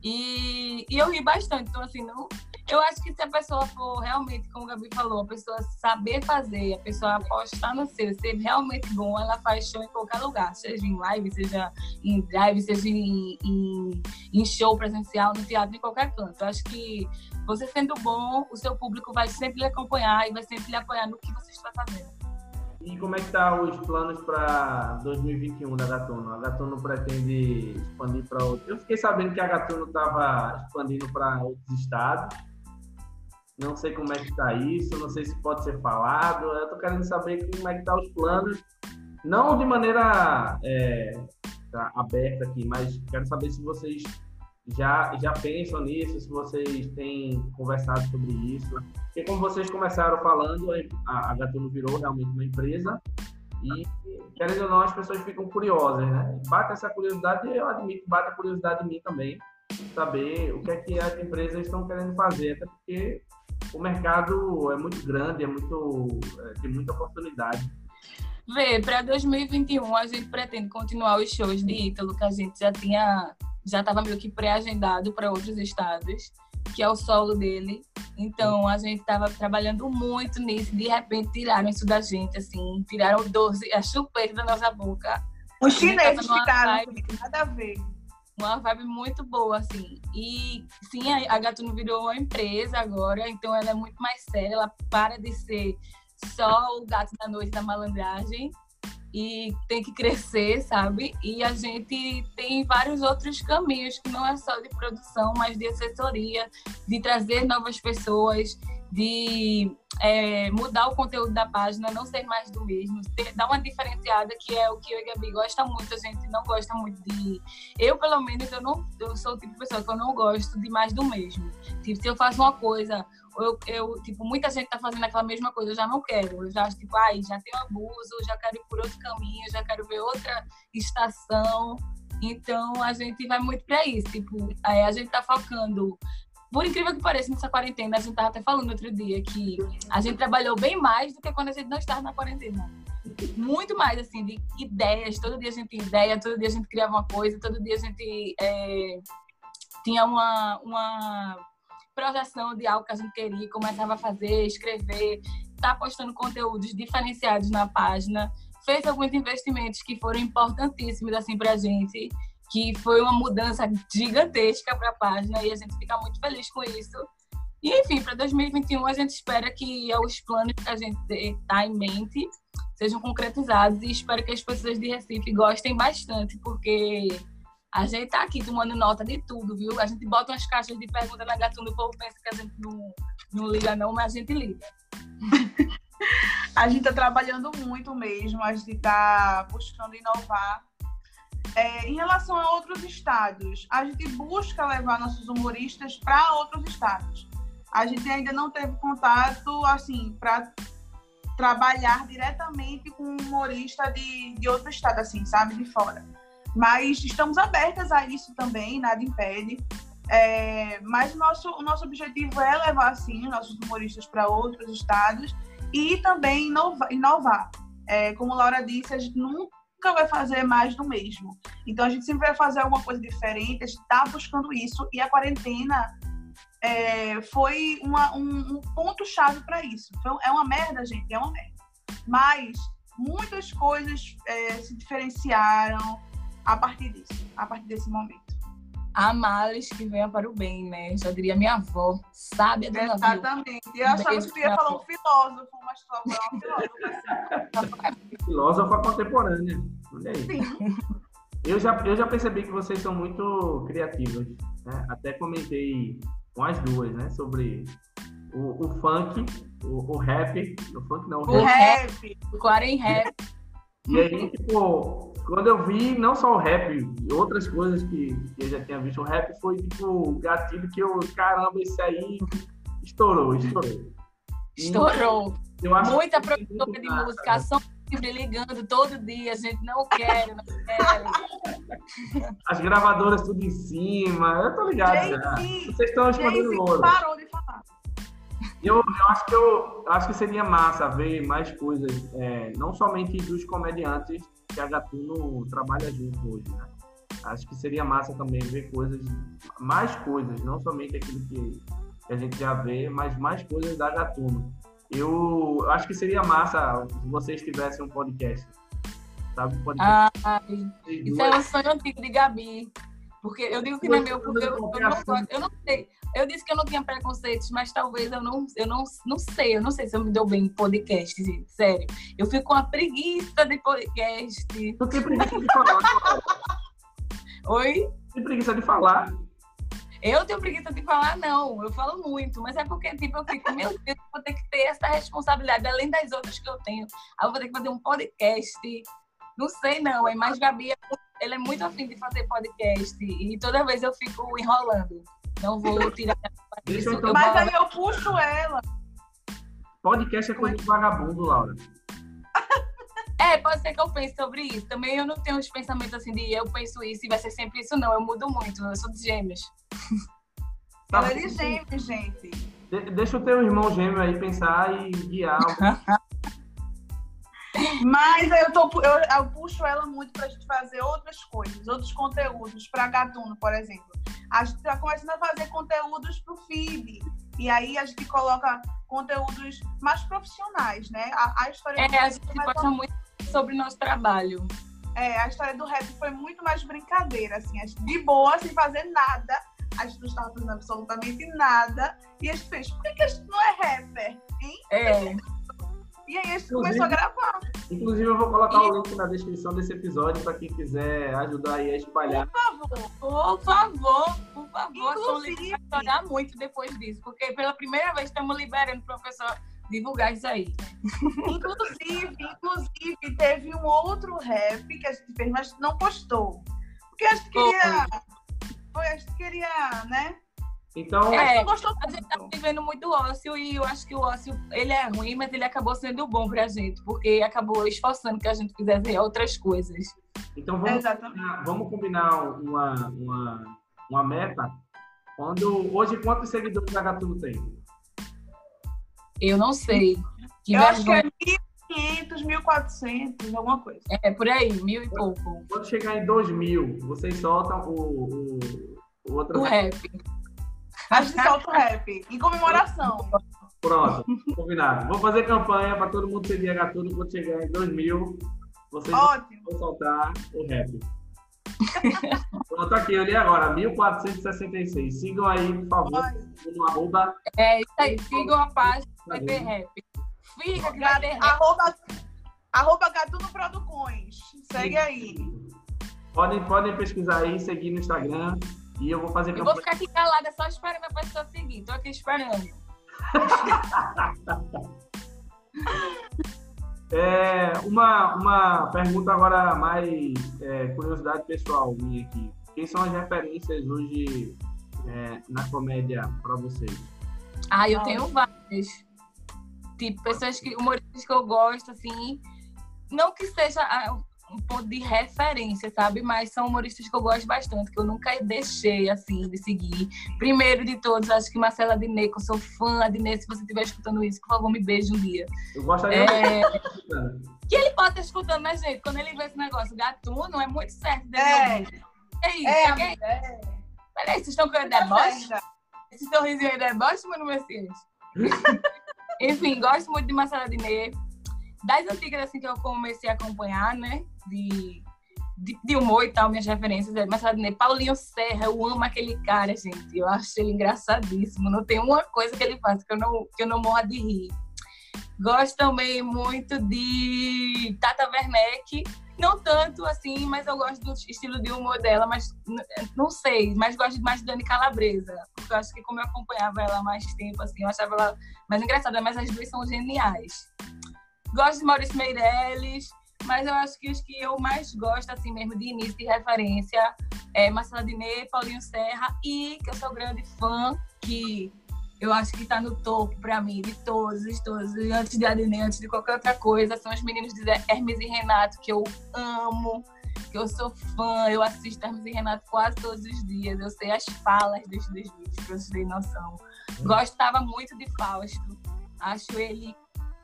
E, e eu ri bastante. Então, assim, não, eu acho que se a pessoa for realmente, como o Gabi falou, a pessoa saber fazer, a pessoa apostar no seu, ser realmente bom, ela faz show em qualquer lugar, seja em live, seja em drive, seja em, em, em show presencial, no teatro, em qualquer canto. Eu acho que você sendo bom, o seu público vai sempre lhe acompanhar e vai sempre lhe apoiar no que você está fazendo. E como é que tá os planos para 2021 da Gatuno? A Gatuno pretende expandir para outros. Eu fiquei sabendo que a Gatuno estava expandindo para outros estados. Não sei como é que está isso, não sei se pode ser falado. Eu estou querendo saber como é que tá os planos, não de maneira é, aberta aqui, mas quero saber se vocês já, já pensam nisso, se vocês têm conversado sobre isso. Porque como vocês começaram falando, a, a Gatuno virou realmente uma empresa e, querendo ou não, as pessoas ficam curiosas, né? Bate essa curiosidade, eu admito, bate a curiosidade em mim também, saber o que é que as empresas estão querendo fazer, até porque o mercado é muito grande, é muito, é, tem muita oportunidade. Vê, para 2021 a gente pretende continuar os shows de Ítalo que a gente já tinha, já estava meio que pré-agendado para outros estados, que é o solo dele. Então a gente estava trabalhando muito nisso, de repente tiraram isso da gente, assim, tiraram 12, a chupeta da nossa boca. Os chineses ficaram, nada a ver uma vibe muito boa, assim. E sim, a, Gatuno virou uma empresa agora, então ela é muito mais séria, ela para de ser só o gato da noite da malandragem e tem que crescer, sabe? E a gente tem vários outros caminhos que não é só de produção, mas de assessoria, de trazer novas pessoas, de é, mudar o conteúdo da página, não ser mais do mesmo, ter, dar uma diferenciada, que é o que eu e a Gabi gosta muito, a gente não gosta muito de... Eu, pelo menos, eu, não, eu sou o tipo de pessoa que eu não gosto de mais do mesmo. Tipo, se eu faço uma coisa, eu, eu tipo, muita gente tá fazendo aquela mesma coisa, eu já não quero. Eu já tipo, ai, já tenho abuso, já quero ir por outro caminho, já quero ver outra estação. Então, a gente vai muito para isso. Tipo, a gente tá focando por incrível que pareça, nessa quarentena, a gente estava até falando outro dia que a gente trabalhou bem mais do que quando a gente não estava na quarentena. Muito mais, assim, de ideias. Todo dia a gente tinha ideia, todo dia a gente criava uma coisa, todo dia a gente é, tinha uma, uma projeção de algo que a gente queria, começava a fazer, escrever, tá postando conteúdos diferenciados na página, fez alguns investimentos que foram importantíssimos, assim, pra gente que foi uma mudança gigantesca para a página e a gente fica muito feliz com isso. E, enfim, para 2021 a gente espera que os planos que a gente está em mente sejam concretizados e espero que as pessoas de Recife gostem bastante, porque a gente tá aqui tomando nota de tudo, viu? A gente bota umas caixas de perguntas na Gatuno, o povo pensa que a gente não, não liga não, mas a gente liga. *laughs* a gente tá trabalhando muito mesmo, a gente tá buscando inovar é, em relação a outros estados, a gente busca levar nossos humoristas para outros estados. A gente ainda não teve contato, assim, para trabalhar diretamente com um humorista de, de outro estado, assim, sabe, de fora. Mas estamos abertas a isso também, nada impede. É, mas o nosso, o nosso objetivo é levar, assim, nossos humoristas para outros estados e também inovar. inovar. É, como Laura disse, a gente nunca nunca vai fazer mais do mesmo. Então a gente sempre vai fazer alguma coisa diferente, a gente está buscando isso e a quarentena é, foi uma, um, um ponto-chave para isso. Então, é uma merda, gente, é uma merda. Mas muitas coisas é, se diferenciaram a partir disso, a partir desse momento. Há males que venha para o bem, né? Já diria minha avó, sábia do navio. Exatamente. Eu achava que tu ia falar um filósofo, mas tu é um filósofo. Assim. *laughs* Filósofa contemporânea. Olha aí. Sim. Eu já, eu já percebi que vocês são muito criativos. Né? Até comentei com as duas, né? Sobre o, o funk, o, o, rap. O funk não, o, o rap. rap. O Quarem rap. E aí, tipo, quando eu vi não só o rap, outras coisas que, que eu já tinha visto, o rap foi tipo o gatilho que eu, caramba, esse aí estourou, estourou. Estourou. Muita produtora de música, som livre ligando todo dia, a gente não quer, não quer. *laughs* As gravadoras tudo em cima, eu tô ligado já. Vocês estão escondendo ouro. parou de falar. Eu, eu, acho que eu acho que seria massa ver mais coisas, é, não somente dos comediantes que a Gatuno trabalha junto hoje, né? Acho que seria massa também ver coisas, mais coisas, não somente aquilo que, que a gente já vê, mas mais coisas da Gatuno. Eu acho que seria massa se vocês tivessem um podcast. Sabe? Um podcast. Ah, isso é um sonho antigo de Gabi. Porque eu digo que não é meu, porque eu, eu, não eu não sei. Eu disse que eu não tinha preconceitos, mas talvez eu não, eu não, não sei, eu não sei se eu me dou bem em podcast, gente, sério. Eu fico com a preguiça de podcast. Tu tem preguiça de falar? Oi? Tem preguiça de falar? Eu tenho preguiça de falar, não. Eu falo muito, mas é porque, tipo, eu fico, meu Deus, vou ter que ter essa responsabilidade, além das outras que eu tenho. Aí eu vou ter que fazer um podcast. Não sei, não. É mais Gabi, ele é muito afim de fazer podcast. E toda vez eu fico enrolando. Não vou tirar. *laughs* Deixa eu isso. Mas aí eu puxo ela. Podcast é coisa de vagabundo, Laura. É, pode ser que eu pense sobre isso. Também eu não tenho os pensamentos assim de eu penso isso e vai ser sempre isso, não. Eu mudo muito. Eu sou de gêmeos. Tá *laughs* Ela é de gêmeos, gente. De- deixa o teu irmão gêmeo aí pensar e guiar. *laughs* Mas eu, tô, eu, eu puxo ela muito pra gente fazer outras coisas, outros conteúdos, pra Gatuno, por exemplo. A gente tá começando a fazer conteúdos pro feed. E aí a gente coloca conteúdos mais profissionais, né? A, a história É, do a gente mais gosta muito sobre o nosso trabalho. É, a história do rap foi muito mais brincadeira, assim, a de boa, sem fazer nada. A gente não estava fazendo absolutamente nada. E a gente fez, por que, que a gente não é rapper? Hein? É. E aí a gente Inclusive- começou a gravar. Inclusive, eu vou colocar o link na descrição desse episódio para quem quiser ajudar aí a espalhar. Por favor. Por favor, por favor, Inclusive- pra chorar muito depois disso, porque pela primeira vez estamos liberando o professor divulgar isso aí. Inclusive, inclusive, teve um outro rap que a gente fez, mas não postou. Porque a gente queria. Foi, a gente queria, né? Então, É, não gostou A gente tá muito. vivendo muito ócio e eu acho que o ócio, ele é ruim, mas ele acabou sendo bom pra gente, porque acabou esforçando que a gente fizesse outras coisas. então vamos, combinar, vamos combinar uma, uma, uma meta. Quando, hoje, quantos seguidores a Gatuno tem? Eu não sei. Que Eu acho que vergonha. é 1.500, 1.400, alguma coisa. É por aí, mil e pouco. Quando chegar em 2 mil, vocês soltam o, o, o outro. O rap. A gente solta o rap, em comemoração. Pronto, combinado. Vou fazer campanha para todo mundo seguir a Gatuno. Quando chegar em 2 mil, vocês Ótimo. vão soltar o rap. *laughs* Pronto, aqui, eu li agora, 1466. Sigam aí, por favor, Ótimo. no arroba. É isso aí. Sigam a página, ter rap. Fica que vai ter. Arroba, arroba Gatuno Produções. Segue aí. Podem, podem pesquisar aí, seguir no Instagram. E eu vou fazer Eu vou ficar aqui calada só esperando a pessoa seguir. Tô aqui esperando. *laughs* É, uma, uma pergunta agora mais é, curiosidade pessoal minha aqui. Quem são as referências hoje é, na comédia para vocês? Ah, eu tenho várias. Tipo, pessoas que, humoristas que eu gosto, assim. Não que seja um ponto de referência, sabe? Mas são humoristas que eu gosto bastante, que eu nunca deixei, assim, de seguir. Primeiro de todos, acho que Marcela Diné, que eu sou fã. Diné, se você estiver escutando isso, por favor, me beije um dia. Eu gostaria É, de que ele pode estar escutando, né, gente? Quando ele vê esse negócio, gatuno, é muito certo dele É. É isso, É, é, amiga, é. Peraí, vocês estão com Tá deboche? Esse sorrisinho aí é deboche, mano, Messias? *laughs* Enfim, gosto muito de Marcela Diné. Das antigas, assim, que eu comecei a acompanhar, né? De, de, de humor e tal, minhas referências é Marcela Diné. Paulinho Serra, eu amo aquele cara, gente. Eu acho ele engraçadíssimo. Não tem uma coisa que ele faz que eu não, que eu não morra de rir. Gosto também muito de Tata Werneck. Não tanto assim, mas eu gosto do estilo de humor dela, mas não sei, mas gosto mais de Dani Calabresa. Porque eu acho que como eu acompanhava ela há mais tempo, assim, eu achava ela mais engraçada, mas as duas são geniais. Gosto de Maurício Meirelles, mas eu acho que os que eu mais gosto, assim mesmo, de início de referência, é Marcela Diné, Paulinho Serra e que eu sou grande fã, que eu acho que tá no topo pra mim, de todos, de todos, antes de Adnet, antes de qualquer outra coisa, são os meninos de Hermes e Renato, que eu amo, que eu sou fã, eu assisto Hermes e Renato quase todos os dias, eu sei as falas dos dois vídeos, pra vocês terem noção. Gostava muito de Fausto, acho ele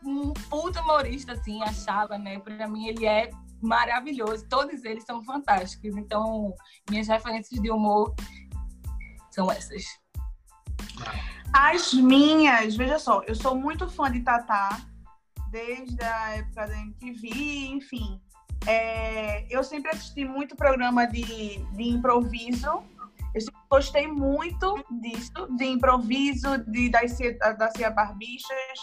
um puto humorista, assim, achava, né? Pra mim ele é maravilhoso. Todos eles são fantásticos. Então, minhas referências de humor são essas. As minhas, veja só, eu sou muito fã de Tatá, desde a época da MTV, enfim. É, eu sempre assisti muito programa de, de improviso. Eu gostei muito disso, de improviso, de, das, das Cia Barbichas.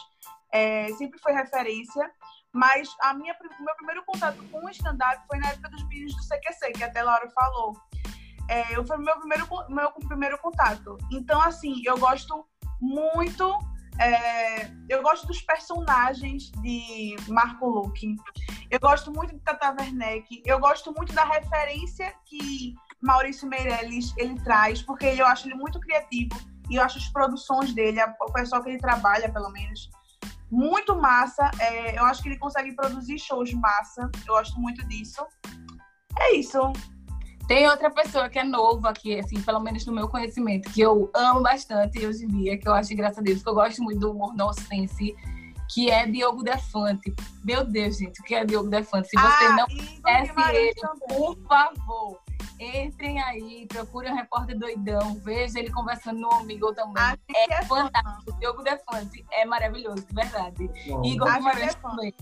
É, sempre foi referência. Mas a minha, meu primeiro contato com o stand-up foi na época dos vídeos do CQC, que até Laura falou. É, foi meu primeiro, meu primeiro contato. Então, assim, eu gosto muito. É, eu gosto dos personagens de Marco Luque. Eu gosto muito de Tata Werneck. Eu gosto muito da referência que Maurício Meirelles ele traz, porque eu acho ele muito criativo e eu acho as produções dele, o pessoal que ele trabalha, pelo menos, muito massa. É, eu acho que ele consegue produzir shows massa. Eu gosto muito disso. É isso. Tem outra pessoa que é nova aqui, assim, pelo menos no meu conhecimento, que eu amo bastante hoje em dia, que eu acho engraçado, que eu gosto muito do humor nonsense, que é Diogo Defante. Meu Deus, gente, o que é Diogo Defante? Se você ah, não conhece ele, também. por favor, entrem aí, procurem o repórter doidão, veja ele conversando no Amigo também. É, é fantástico. Diogo Defante é maravilhoso, de verdade. Bom. Igor Guimarães é também.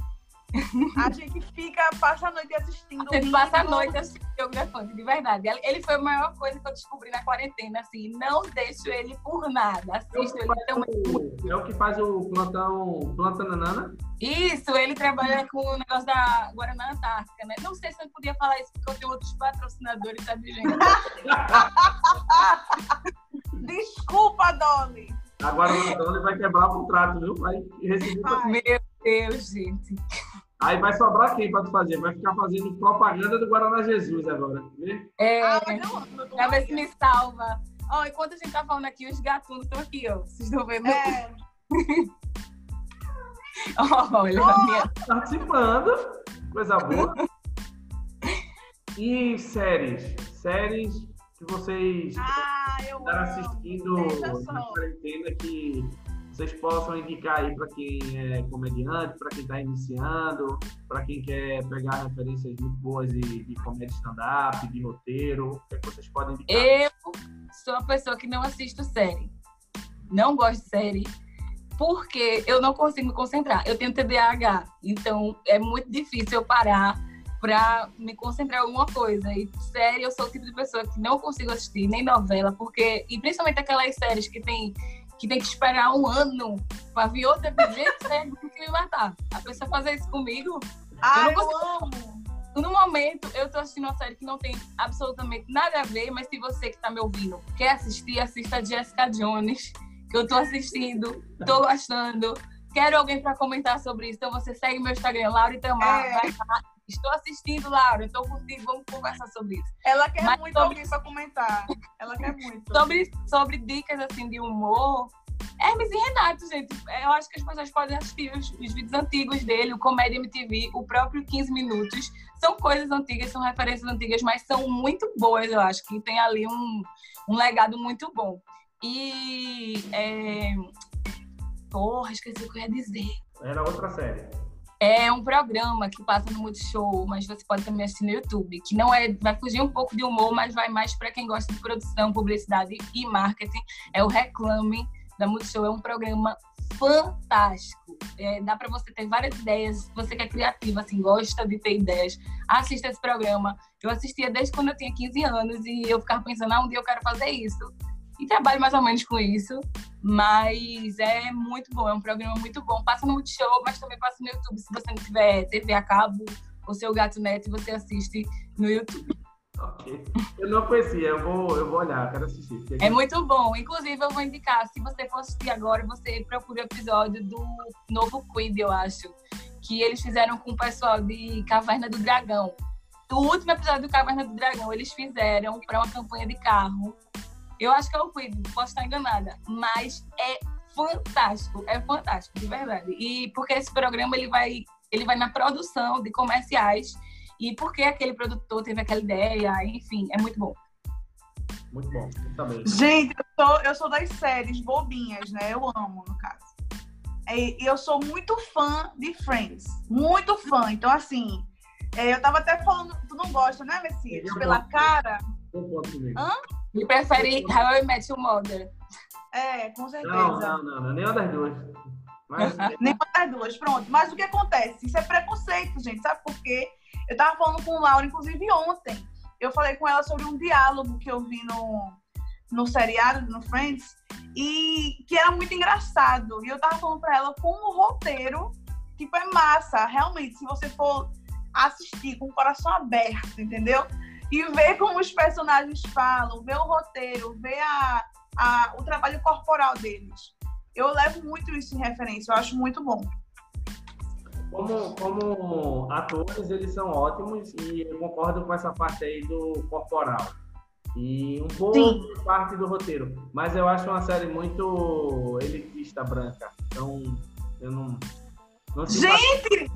A gente fica, passa a noite assistindo. A gente passa a noite assistindo o Grafante, de verdade. Ele foi a maior coisa que eu descobri na quarentena, assim. Não deixo ele por nada. Assisto ele até o, É o que faz o plantão Plantanana? Isso, ele trabalha com o negócio da Guaraná Antártica, né? Não sei se eu podia falar isso porque eu tenho outros patrocinadores, sabe, gente? *laughs* Desculpa, Dolly. Agora o Dolly vai quebrar o contrato, viu? Vai receber. Meu Deus, gente. Aí vai sobrar quem para tu fazer? Vai ficar fazendo propaganda do Guaraná Jesus agora. Vê? É, ah, pra ver se me salva. Ó, enquanto a gente tá falando aqui, os gatunos estão aqui, ó. Vocês estão vendo? É. Olha, oh! minha... participando. Coisa boa. *laughs* E séries? Séries que vocês ah, estão assistindo na quarentena que vocês possam indicar aí para quem é comediante, para quem está iniciando, para quem quer pegar referências muito boas de, de comédia stand-up, de roteiro, o que, é que vocês podem indicar? Eu sou uma pessoa que não assisto série. Não gosto de série porque eu não consigo me concentrar. Eu tenho TDAH, então é muito difícil eu parar para me concentrar em alguma coisa. E série, eu sou o tipo de pessoa que não consigo assistir nem novela, porque e principalmente aquelas séries que tem que tem que esperar um ano para vir outra gente, é muito que me matar. A pessoa fazer isso comigo, Ai, eu não consigo. Eu amo. No momento, eu tô assistindo uma série que não tem absolutamente nada a ver, mas se você que tá me ouvindo quer assistir, assista a Jessica Jones, que eu tô assistindo, tô gostando. Quero alguém para comentar sobre isso, então você segue meu Instagram, Laura Itamar, é. vai lá. Estou assistindo, Laura, estou contigo, vamos conversar sobre isso. Ela quer Mas muito sobre... alguém para comentar. Ela quer muito. Sobre, sobre dicas assim de humor, Hermes e Renato, gente. Eu acho que as pessoas podem assistir os, os, vídeos antigos dele, o Comédia MTV, o próprio 15 Minutos. São coisas antigas, são referências antigas, mas são muito boas, eu acho, que tem ali um, um legado muito bom. E. É... Porra, esqueci o que eu ia dizer. Era outra série. É um programa que passa no Multishow, mas você pode também assistir no YouTube, que não é, vai fugir um pouco de humor, mas vai mais para quem gosta de produção, publicidade e marketing. É o Reclame da Multishow é um programa fantástico. É, dá para você ter várias ideias. Você que é criativa, assim, gosta de ter ideias, assista esse programa. Eu assistia desde quando eu tinha 15 anos e eu ficava pensando, ah, um dia eu quero fazer isso. E trabalho mais ou menos com isso, mas é muito bom, é um programa muito bom. Passa no Multishow, mas também passa no YouTube. Se você não tiver TV a cabo ou seu gato neto, você assiste no YouTube. Ok. Eu não conhecia, eu vou, eu vou olhar, quero assistir. É muito bom. Inclusive, eu vou indicar, se você for assistir agora, você procura o episódio do novo Quid, eu acho. Que eles fizeram com o pessoal de Caverna do Dragão. O último episódio do Caverna do Dragão, eles fizeram para uma campanha de carro. Eu acho que é o Quid, posso estar enganada. Mas é fantástico, é fantástico, de verdade. E porque esse programa ele vai, ele vai na produção de comerciais e por que aquele produtor teve aquela ideia, enfim, é muito bom. Muito bom, também. Gente, eu sou, eu sou das séries bobinhas, né? Eu amo, no caso. E eu sou muito fã de Friends. Muito fã. Então, assim, É, eu tava até falando, tu não gosta, né, Messias? Pela cara. Hã? Ele prefere How I Met Your Mother. É, com certeza. Não, não, não, não, nenhuma das duas. Mas... *laughs* nenhuma das duas, pronto. Mas o que acontece? Isso é preconceito, gente. Sabe por quê? Eu tava falando com Laura, inclusive ontem. Eu falei com ela sobre um diálogo que eu vi no, no seriado, no Friends, e que era muito engraçado. E eu tava falando pra ela como o roteiro, tipo, é massa. Realmente, se você for assistir com o coração aberto, entendeu? E ver como os personagens falam, ver o roteiro, ver a, a, o trabalho corporal deles. Eu levo muito isso em referência, eu acho muito bom. Como, como atores, eles são ótimos e eu concordo com essa parte aí do corporal. E um pouco Sim. parte do roteiro. Mas eu acho uma série muito elitista branca. Então, eu não. não Gente!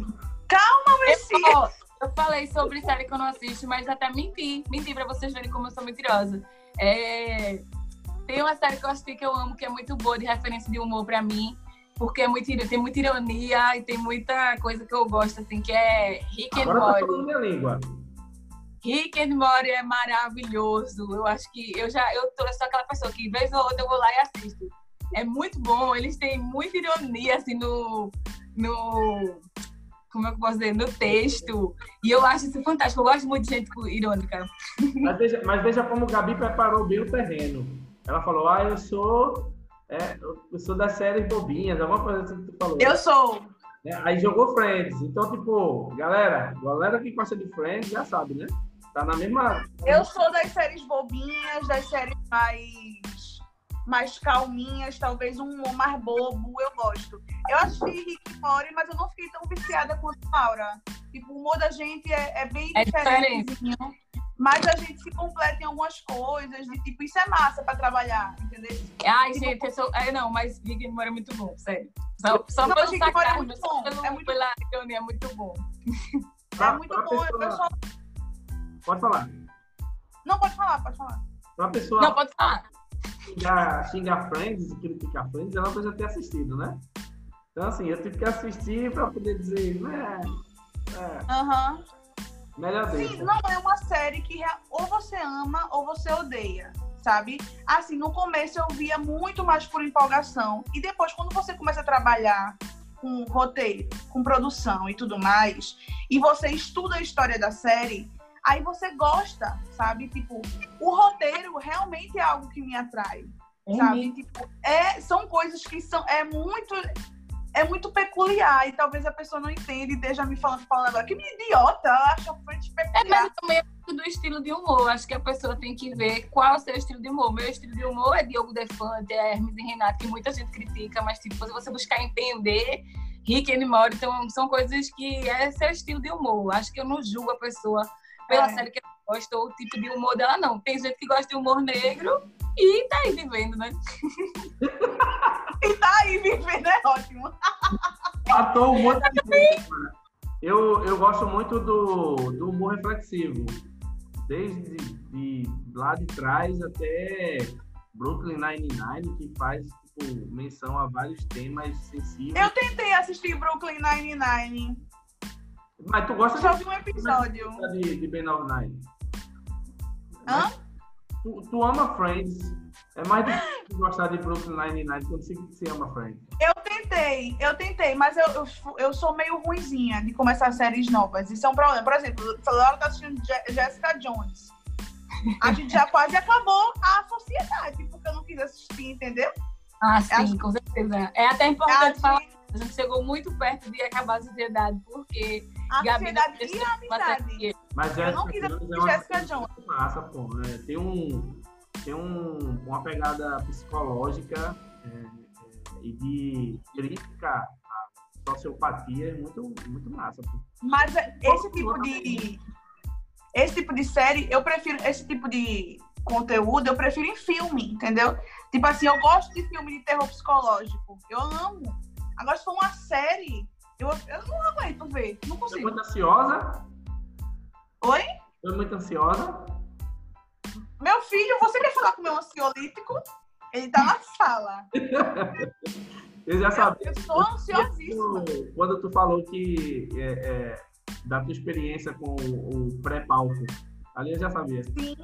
Calma, Messias! Eu, falei sobre série que eu não assisto, mas até menti. Menti pra vocês verem como eu sou mentirosa. É, tem uma série que eu assisti que eu amo, que é muito boa, de referência de humor pra mim, porque é muito, tem muita ironia e tem muita coisa que eu gosto, assim, que é Rick and Agora Morty. Tá minha língua. Rick and Morty é maravilhoso. Eu acho que eu já eu, tô, eu sou aquela pessoa que vez ou outra eu vou lá e assisto. É muito bom, eles têm muita ironia assim no no como é que eu posso dizer, no texto. E eu acho isso fantástico. Eu gosto muito de gente irônica. Mas veja, mas veja como o Gabi preparou bem o terreno. Ela falou, ah, eu sou, é, eu sou das séries bobinhas, alguma coisa assim que tu falou. Eu sou. É, aí jogou Friends. Então, tipo, galera, galera que gosta de Friends já sabe, né? Tá na mesma. Eu sou das séries bobinhas, das séries mais mais calminhas, talvez um humor mais bobo, eu gosto. Eu assisti Rick Mori, mas eu não fiquei tão viciada quanto Laura. Tipo, o humor da gente é, é bem é diferente. Mas a gente se completa em algumas coisas, de tipo, isso é massa pra trabalhar, entendeu? Ai, tipo, gente, eu sou... é, não, mas Rick and Morty é muito bom, sério. Só, só não, pelo sacar, é muito bom. Pelo, é muito... pela ironia, é muito bom. *laughs* é muito bom, pessoa... eu só... Pode falar. Não, pode falar, pode falar. Uma pessoa... Não, pode falar. Xingar, xingar Friends criticar Friends, ela precisa ter assistido, né? Então, assim, eu tive que assistir pra poder dizer, né? É. Aham. Uhum. Melhor Sim, não é uma série que ou você ama ou você odeia, sabe? Assim, no começo eu via muito mais por empolgação. E depois, quando você começa a trabalhar com roteiro, com produção e tudo mais, e você estuda a história da série, aí você gosta, sabe? Tipo, o roteiro realmente é algo que me atrai, sabe? Tipo, é, são coisas que são é muito é muito peculiar e talvez a pessoa não entenda e esteja me falando, falando agora. Que me idiota, ela acha frente peculiar. É, mas também é do estilo de humor. Acho que a pessoa tem que ver qual é o seu estilo de humor. Meu estilo de humor é Diogo Defante, é Hermes e Renato, que muita gente critica, mas tipo, se você buscar entender Rick e Morty, então são coisas que é seu estilo de humor. Acho que eu não julgo a pessoa pela é. série que ela gosta ou o tipo de humor dela, não. Tem gente que gosta de humor negro e tá aí vivendo, né? *laughs* e tá aí vivendo, é ótimo. *laughs* Matou um monte de eu, eu gosto muito do, do humor reflexivo. Desde de, lá de trás até Brooklyn Nine-Nine, que faz tipo, menção a vários temas sensíveis. Eu tentei assistir Brooklyn Nine-Nine. Mas tu gosta Só de um episódio. De, de Ben of Nine. Hã? Tu, tu ama Friends. É mais difícil gostar de Brooklyn Nine-Nine quando você, você ama Friends. Eu tentei, eu tentei, mas eu, eu, eu, sou meio ruimzinha de começar séries novas. Isso é um problema. Por exemplo, a Laura tá assistindo Jessica Jones. A gente já quase acabou a sociedade, porque eu não quis assistir, entendeu? Ah, sim, com certeza. É até importante falar. A gente chegou muito perto de acabar a sociedade, porque a sociedade e a amizade. Mas Jéssica Jones é Jessica Jones. Massa, pô. É, tem um, tem um, uma pegada psicológica é, é, e de crítica à sociopatia muito, muito massa. Pô. Mas esse tipo de esse tipo de série, eu prefiro esse tipo de conteúdo, eu prefiro em filme, entendeu? Tipo assim, eu gosto de filme de terror psicológico. Eu amo. Agora, se for uma série, eu, eu não aguento ver. Não consigo. É muito ansiosa? Oi? É muito ansiosa? Meu filho, você quer falar com o meu ansiolítico? Ele tá na sala. *laughs* eu já sabia. Eu, eu sou ansiosíssima. Quando tu falou que é, é, da tua experiência com o, o pré-palco. Ali eu já sabia. Sim.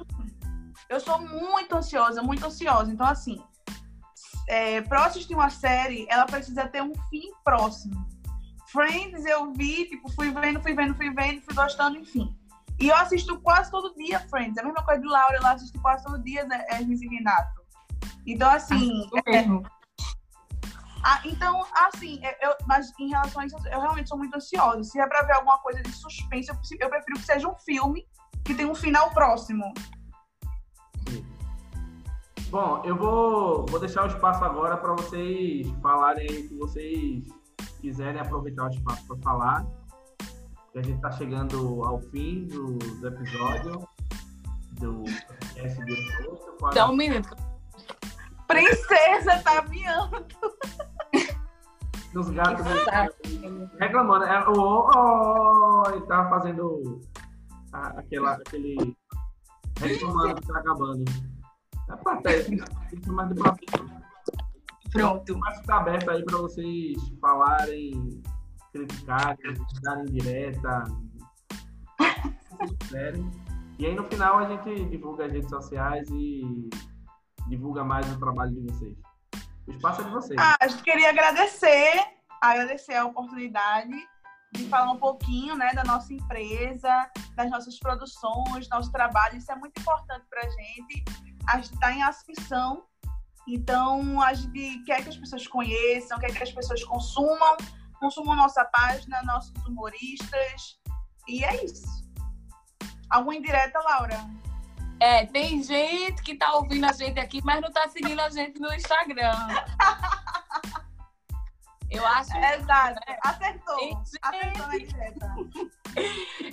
Eu sou muito ansiosa, muito ansiosa. Então, assim, é, para assistir uma série, ela precisa ter um fim próximo. Friends eu vi, tipo, fui vendo, fui vendo, fui vendo, fui gostando, enfim. E eu assisto quase todo dia Friends. É a mesma coisa de Laura, ela assiste quase todo dia né, Hermes e Renato. Então, assim. É, ah, então, assim, eu, mas em relação a isso, eu realmente sou muito ansiosa. Se é pra ver alguma coisa de suspense, eu, eu prefiro que seja um filme que tenha um final próximo. Bom, eu vou, vou deixar o espaço agora para vocês falarem o que vocês quiserem aproveitar o espaço para falar. Que a gente está chegando ao fim do, do episódio do podcast de hoje. Dá um minuto. Princesa tá miando. Dos gatos reclamando. É, oh, oh, ele tava fazendo aquela, aquele reclamando que tá acabando. É patético. mais de Pronto. Mas fica aberto aí para vocês falarem, criticarem, darem direta. Quiserem. E aí no final a gente divulga as redes sociais e divulga mais o trabalho de vocês. O espaço é de vocês. Ah, a gente queria agradecer, agradecer a oportunidade de falar um pouquinho né, da nossa empresa, das nossas produções, nosso trabalho. Isso é muito importante para a gente. A gente está em ascensão, então a gente quer que as pessoas conheçam, quer que as pessoas consumam, consumam nossa página, nossos humoristas. E é isso. Alguma indireta, Laura? É, tem gente que tá ouvindo a gente aqui, mas não tá seguindo a gente no Instagram. *laughs* Eu acho. Exato. Né? Acertou. Gente... Acertou na direta. *laughs*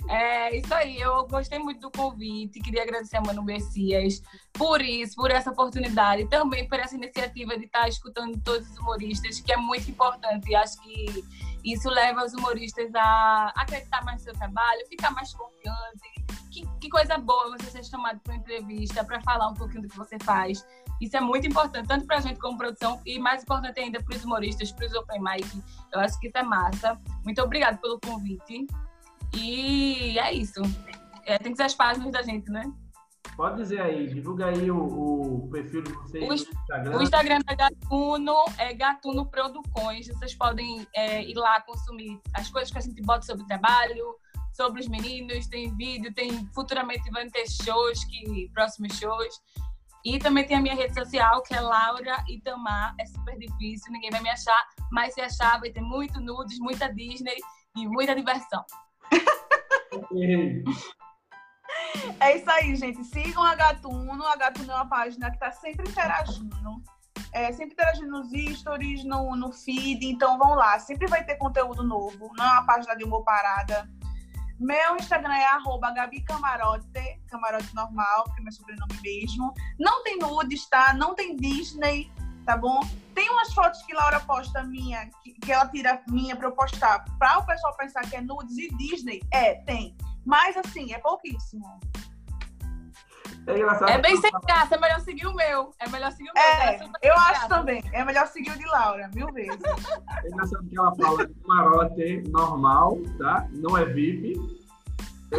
É isso aí. Eu gostei muito do convite. Queria agradecer a Manu Messias por isso, por essa oportunidade, também por essa iniciativa de estar escutando todos os humoristas, que é muito importante. E acho que isso leva os humoristas a acreditar mais no seu trabalho, ficar mais confiante que, que coisa boa você ser chamado para uma entrevista, para falar um pouquinho do que você faz. Isso é muito importante, tanto para a gente como produção, e mais importante ainda para os humoristas, para os open mic. Eu acho que isso é massa. Muito obrigada pelo convite. E é isso. É, tem que ser as páginas da gente, né? Pode dizer aí, divulga aí o, o perfil de vocês o, Instagram. O Instagram da Gatuno é Gatuno Producões. Vocês podem é, ir lá consumir as coisas que a gente bota sobre o trabalho, sobre os meninos, tem vídeo, tem futuramente vão ter shows, que, próximos shows. E também tem a minha rede social, que é Laura Itamar. É super difícil, ninguém vai me achar, mas se achar, vai ter muito nudes, muita Disney e muita diversão. É isso aí, gente. Sigam a Gatuno. A Gatuno é uma página que está sempre interagindo. É, sempre interagindo nos stories, no, no feed. Então vão lá. Sempre vai ter conteúdo novo. Não é uma página de humor parada. Meu Instagram é arroba Gabi Camarote, camarote normal, porque é meu sobrenome mesmo. Não tem nudes, tá? Não tem Disney, tá bom? Tem umas fotos que Laura posta minha, que, que ela tira minha pra eu postar, pra o pessoal pensar que é nudes e Disney. É, tem. Mas assim, é pouquíssimo. É engraçado. É bem sem graça, é melhor seguir o meu. É melhor seguir o meu. É, eu acho graça. também. É melhor seguir o de Laura, mil vezes. É engraçado que ela fala camarote normal, tá? Não é VIP.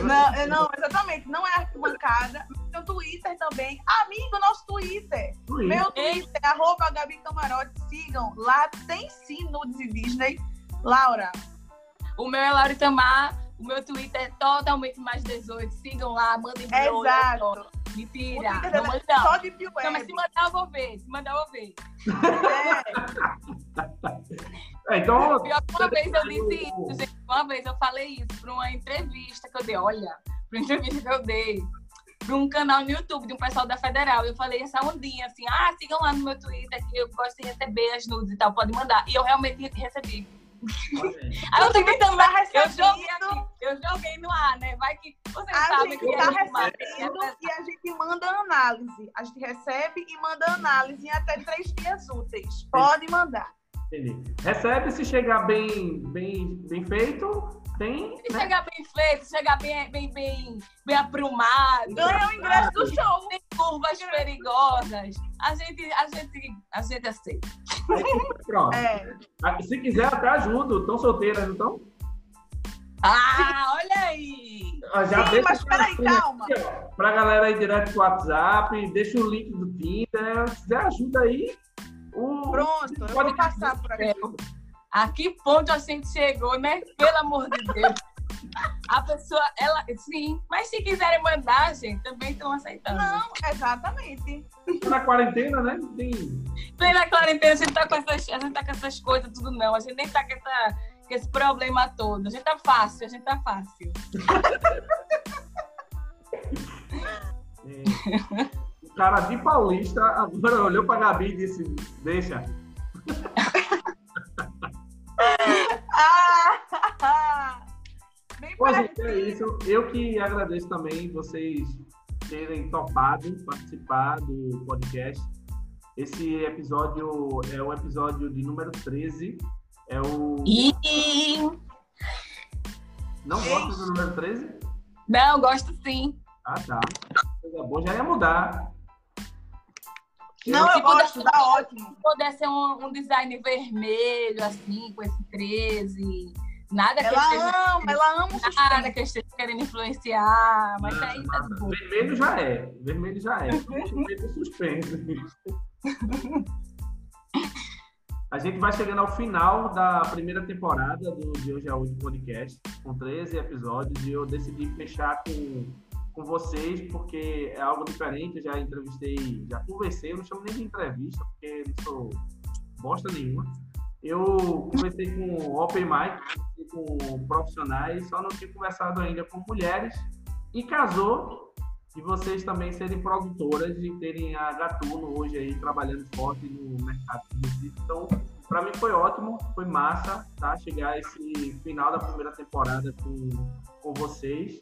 Não, é, não, exatamente. Não é arquibancada. Tem o Twitter também. Amigo, nosso Twitter. Twitter. Meu Twitter é arroba Gabi Camarote. Sigam. Lá tem sim nudes e Disney. Laura. O meu é Laura Itamar. O meu Twitter é totalmente mais 18. Sigam lá, mandem Exato. Mentira. Não, manda, não. Só de não, mas se mandar eu vou ver. Se mandar eu vou ver. É. é então. uma vez eu disse isso, gente. Uma vez eu falei isso para uma entrevista que eu dei. Olha, para uma entrevista que eu dei para um canal no YouTube de um pessoal da Federal. Eu falei essa ondinha assim: ah, sigam lá no meu Twitter que eu gosto de receber as nudes e tal, pode mandar. E eu realmente recebi. Eu também eu joguei aqui, eu joguei no ar, né? Vai que você a sabe gente que tá recebendo e a gente manda análise. A gente recebe e manda análise em até três dias úteis. Pode mandar. Entendi. Recebe se chegar bem, bem, bem feito, tem. Se né? chegar bem feito, chegar bem, bem, bem, bem aprumado. Ganha o ingresso do show. Tem curvas perigosas. A gente, a gente, a gente aceita. Pronto. É. Se quiser, até ajudo. Estão solteiras, não estão? Ah, olha aí! Ó, Já Sim, deixa mas peraí, calma. aqui, ó, Pra galera aí direto do WhatsApp, deixa o link do Tinder. Se quiser ajuda aí. O... Pronto, eu vou passar por aqui. A que ponto a gente chegou, né? Pelo amor de Deus. A pessoa, ela, sim, mas se quiserem mandar, gente, também estão aceitando. Não, exatamente. Na quarentena, né? Tem... Plena quarentena, a gente tá com essas, a gente tá com essas coisas tudo não. A gente nem tá com, essa, com esse problema todo. A gente tá fácil, a gente tá fácil. é, O cara de Paulista agora olhou pra Gabi e disse: Deixa. *laughs* Ah! Bem Pô, gente, é isso. Eu que agradeço também vocês terem topado participar do podcast. Esse episódio é o episódio de número 13. É o. E Não gosta do número 13? não, gosto sim. Ah, tá. Coisa boa, já ia mudar. Não, eu gosto, pudesse- tá ótimo. Se pudesse um, um design vermelho, assim, com esse 13. Nada que eu esteja, Ela ama, ela ama o nada que eu esteja querendo influenciar, mas Nada, aí tá de boa. Vermelho já é. Vermelho já é. Vermelho suspense. A gente vai chegando ao final da primeira temporada do De Hoje a Hoje podcast, com 13 episódios, e eu decidi fechar com, com vocês, porque é algo diferente. Eu já entrevistei, já conversei, eu não chamo nem de entrevista, porque não sou bosta nenhuma. Eu conversei com Open Mic, com profissionais, só não tinha conversado ainda com mulheres, e casou de vocês também serem produtoras e terem a Gatuno hoje aí trabalhando forte no mercado. Então, para mim foi ótimo, foi massa, tá? Chegar esse final da primeira temporada com, com vocês.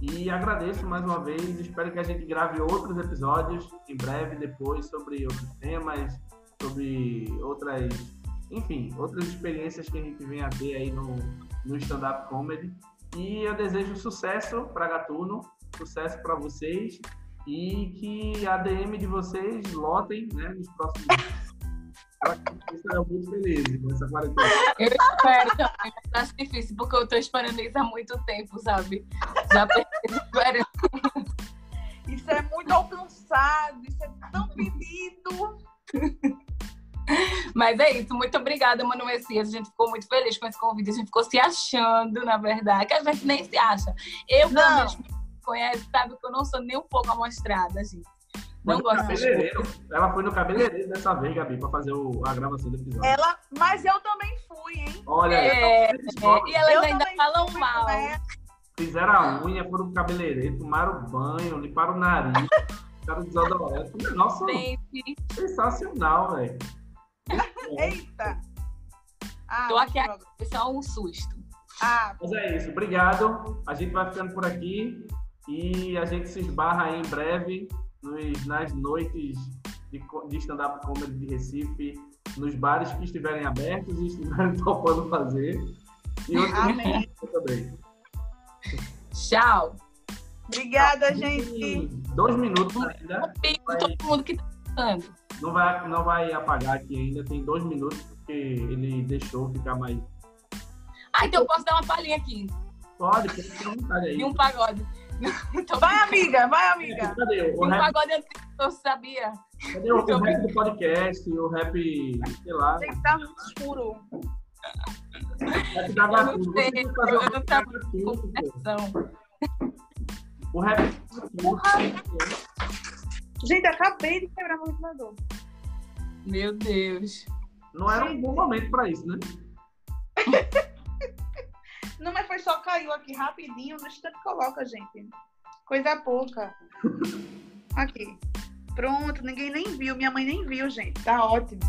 E agradeço mais uma vez, espero que a gente grave outros episódios em breve depois sobre outros temas, sobre outras, enfim, outras experiências que a gente vem a ter aí no, no stand-up comedy. E eu desejo sucesso para Gatuno, sucesso para vocês e que a DM de vocês lotem né, nos próximos estarei muito feliz com essa. Eu espero também, acho difícil, porque eu tô esperando isso há muito tempo, sabe? Já Isso é muito alcançado, isso é tão pedido. Mas é isso, muito obrigada, Mano Messias. A gente ficou muito feliz com esse convite. A gente ficou se achando, na verdade, que a gente nem se acha. Eu, pelo Não. menos, me conhece, sabe que eu não sou nem um pouco amostrada, gente. Não gosto cabeleireiro. Ela foi no cabeleireiro dessa vez, Gabi, para fazer o- a gravação do episódio. Ela, mas eu também fui, hein? Olha, É, É, e elas Eu ainda falam mal. Fizeram a unha, foram pro cabeleireiro, tomaram banho, limparam o nariz, *laughs* ficaram desodorante. Negócio Gente, sensacional, velho. *laughs* Eita! Ah, tô aqui, só um susto. Ah, Mas é isso, obrigado. A gente vai ficando por aqui e a gente se esbarra aí em breve nos- nas noites de, de stand-up comedy de Recife, nos bares que estiverem abertos e estiverem *laughs* topando fazer. E outros amém. também. Tchau. Obrigada, gente. Dois minutos ainda. Pra todo mundo que tá escutando. Não vai, não vai apagar aqui ainda, tem dois minutos, porque ele deixou ficar mais. Ah, então eu posso dar uma palhinha aqui. Pode, pode ter vontade aí. De um pagode. *laughs* Então, Vai, amiga, vai, amiga. Cadê? de O um rap, pagode antigo, eu sabia. cadê o, o rap do podcast, o rap, sei lá, Tem que estar muito escuro. Eu não sei, eu rap não tava pô. Atenção. O rap da Gatuno. Gente, acabei de quebrar meu ventilador. Meu Deus. Não era um bom momento pra isso, né? *laughs* Não, mas foi só caiu aqui rapidinho. No instante coloca, gente. Coisa pouca. *laughs* Aqui. Pronto, ninguém nem viu. Minha mãe nem viu, gente. Tá ótimo.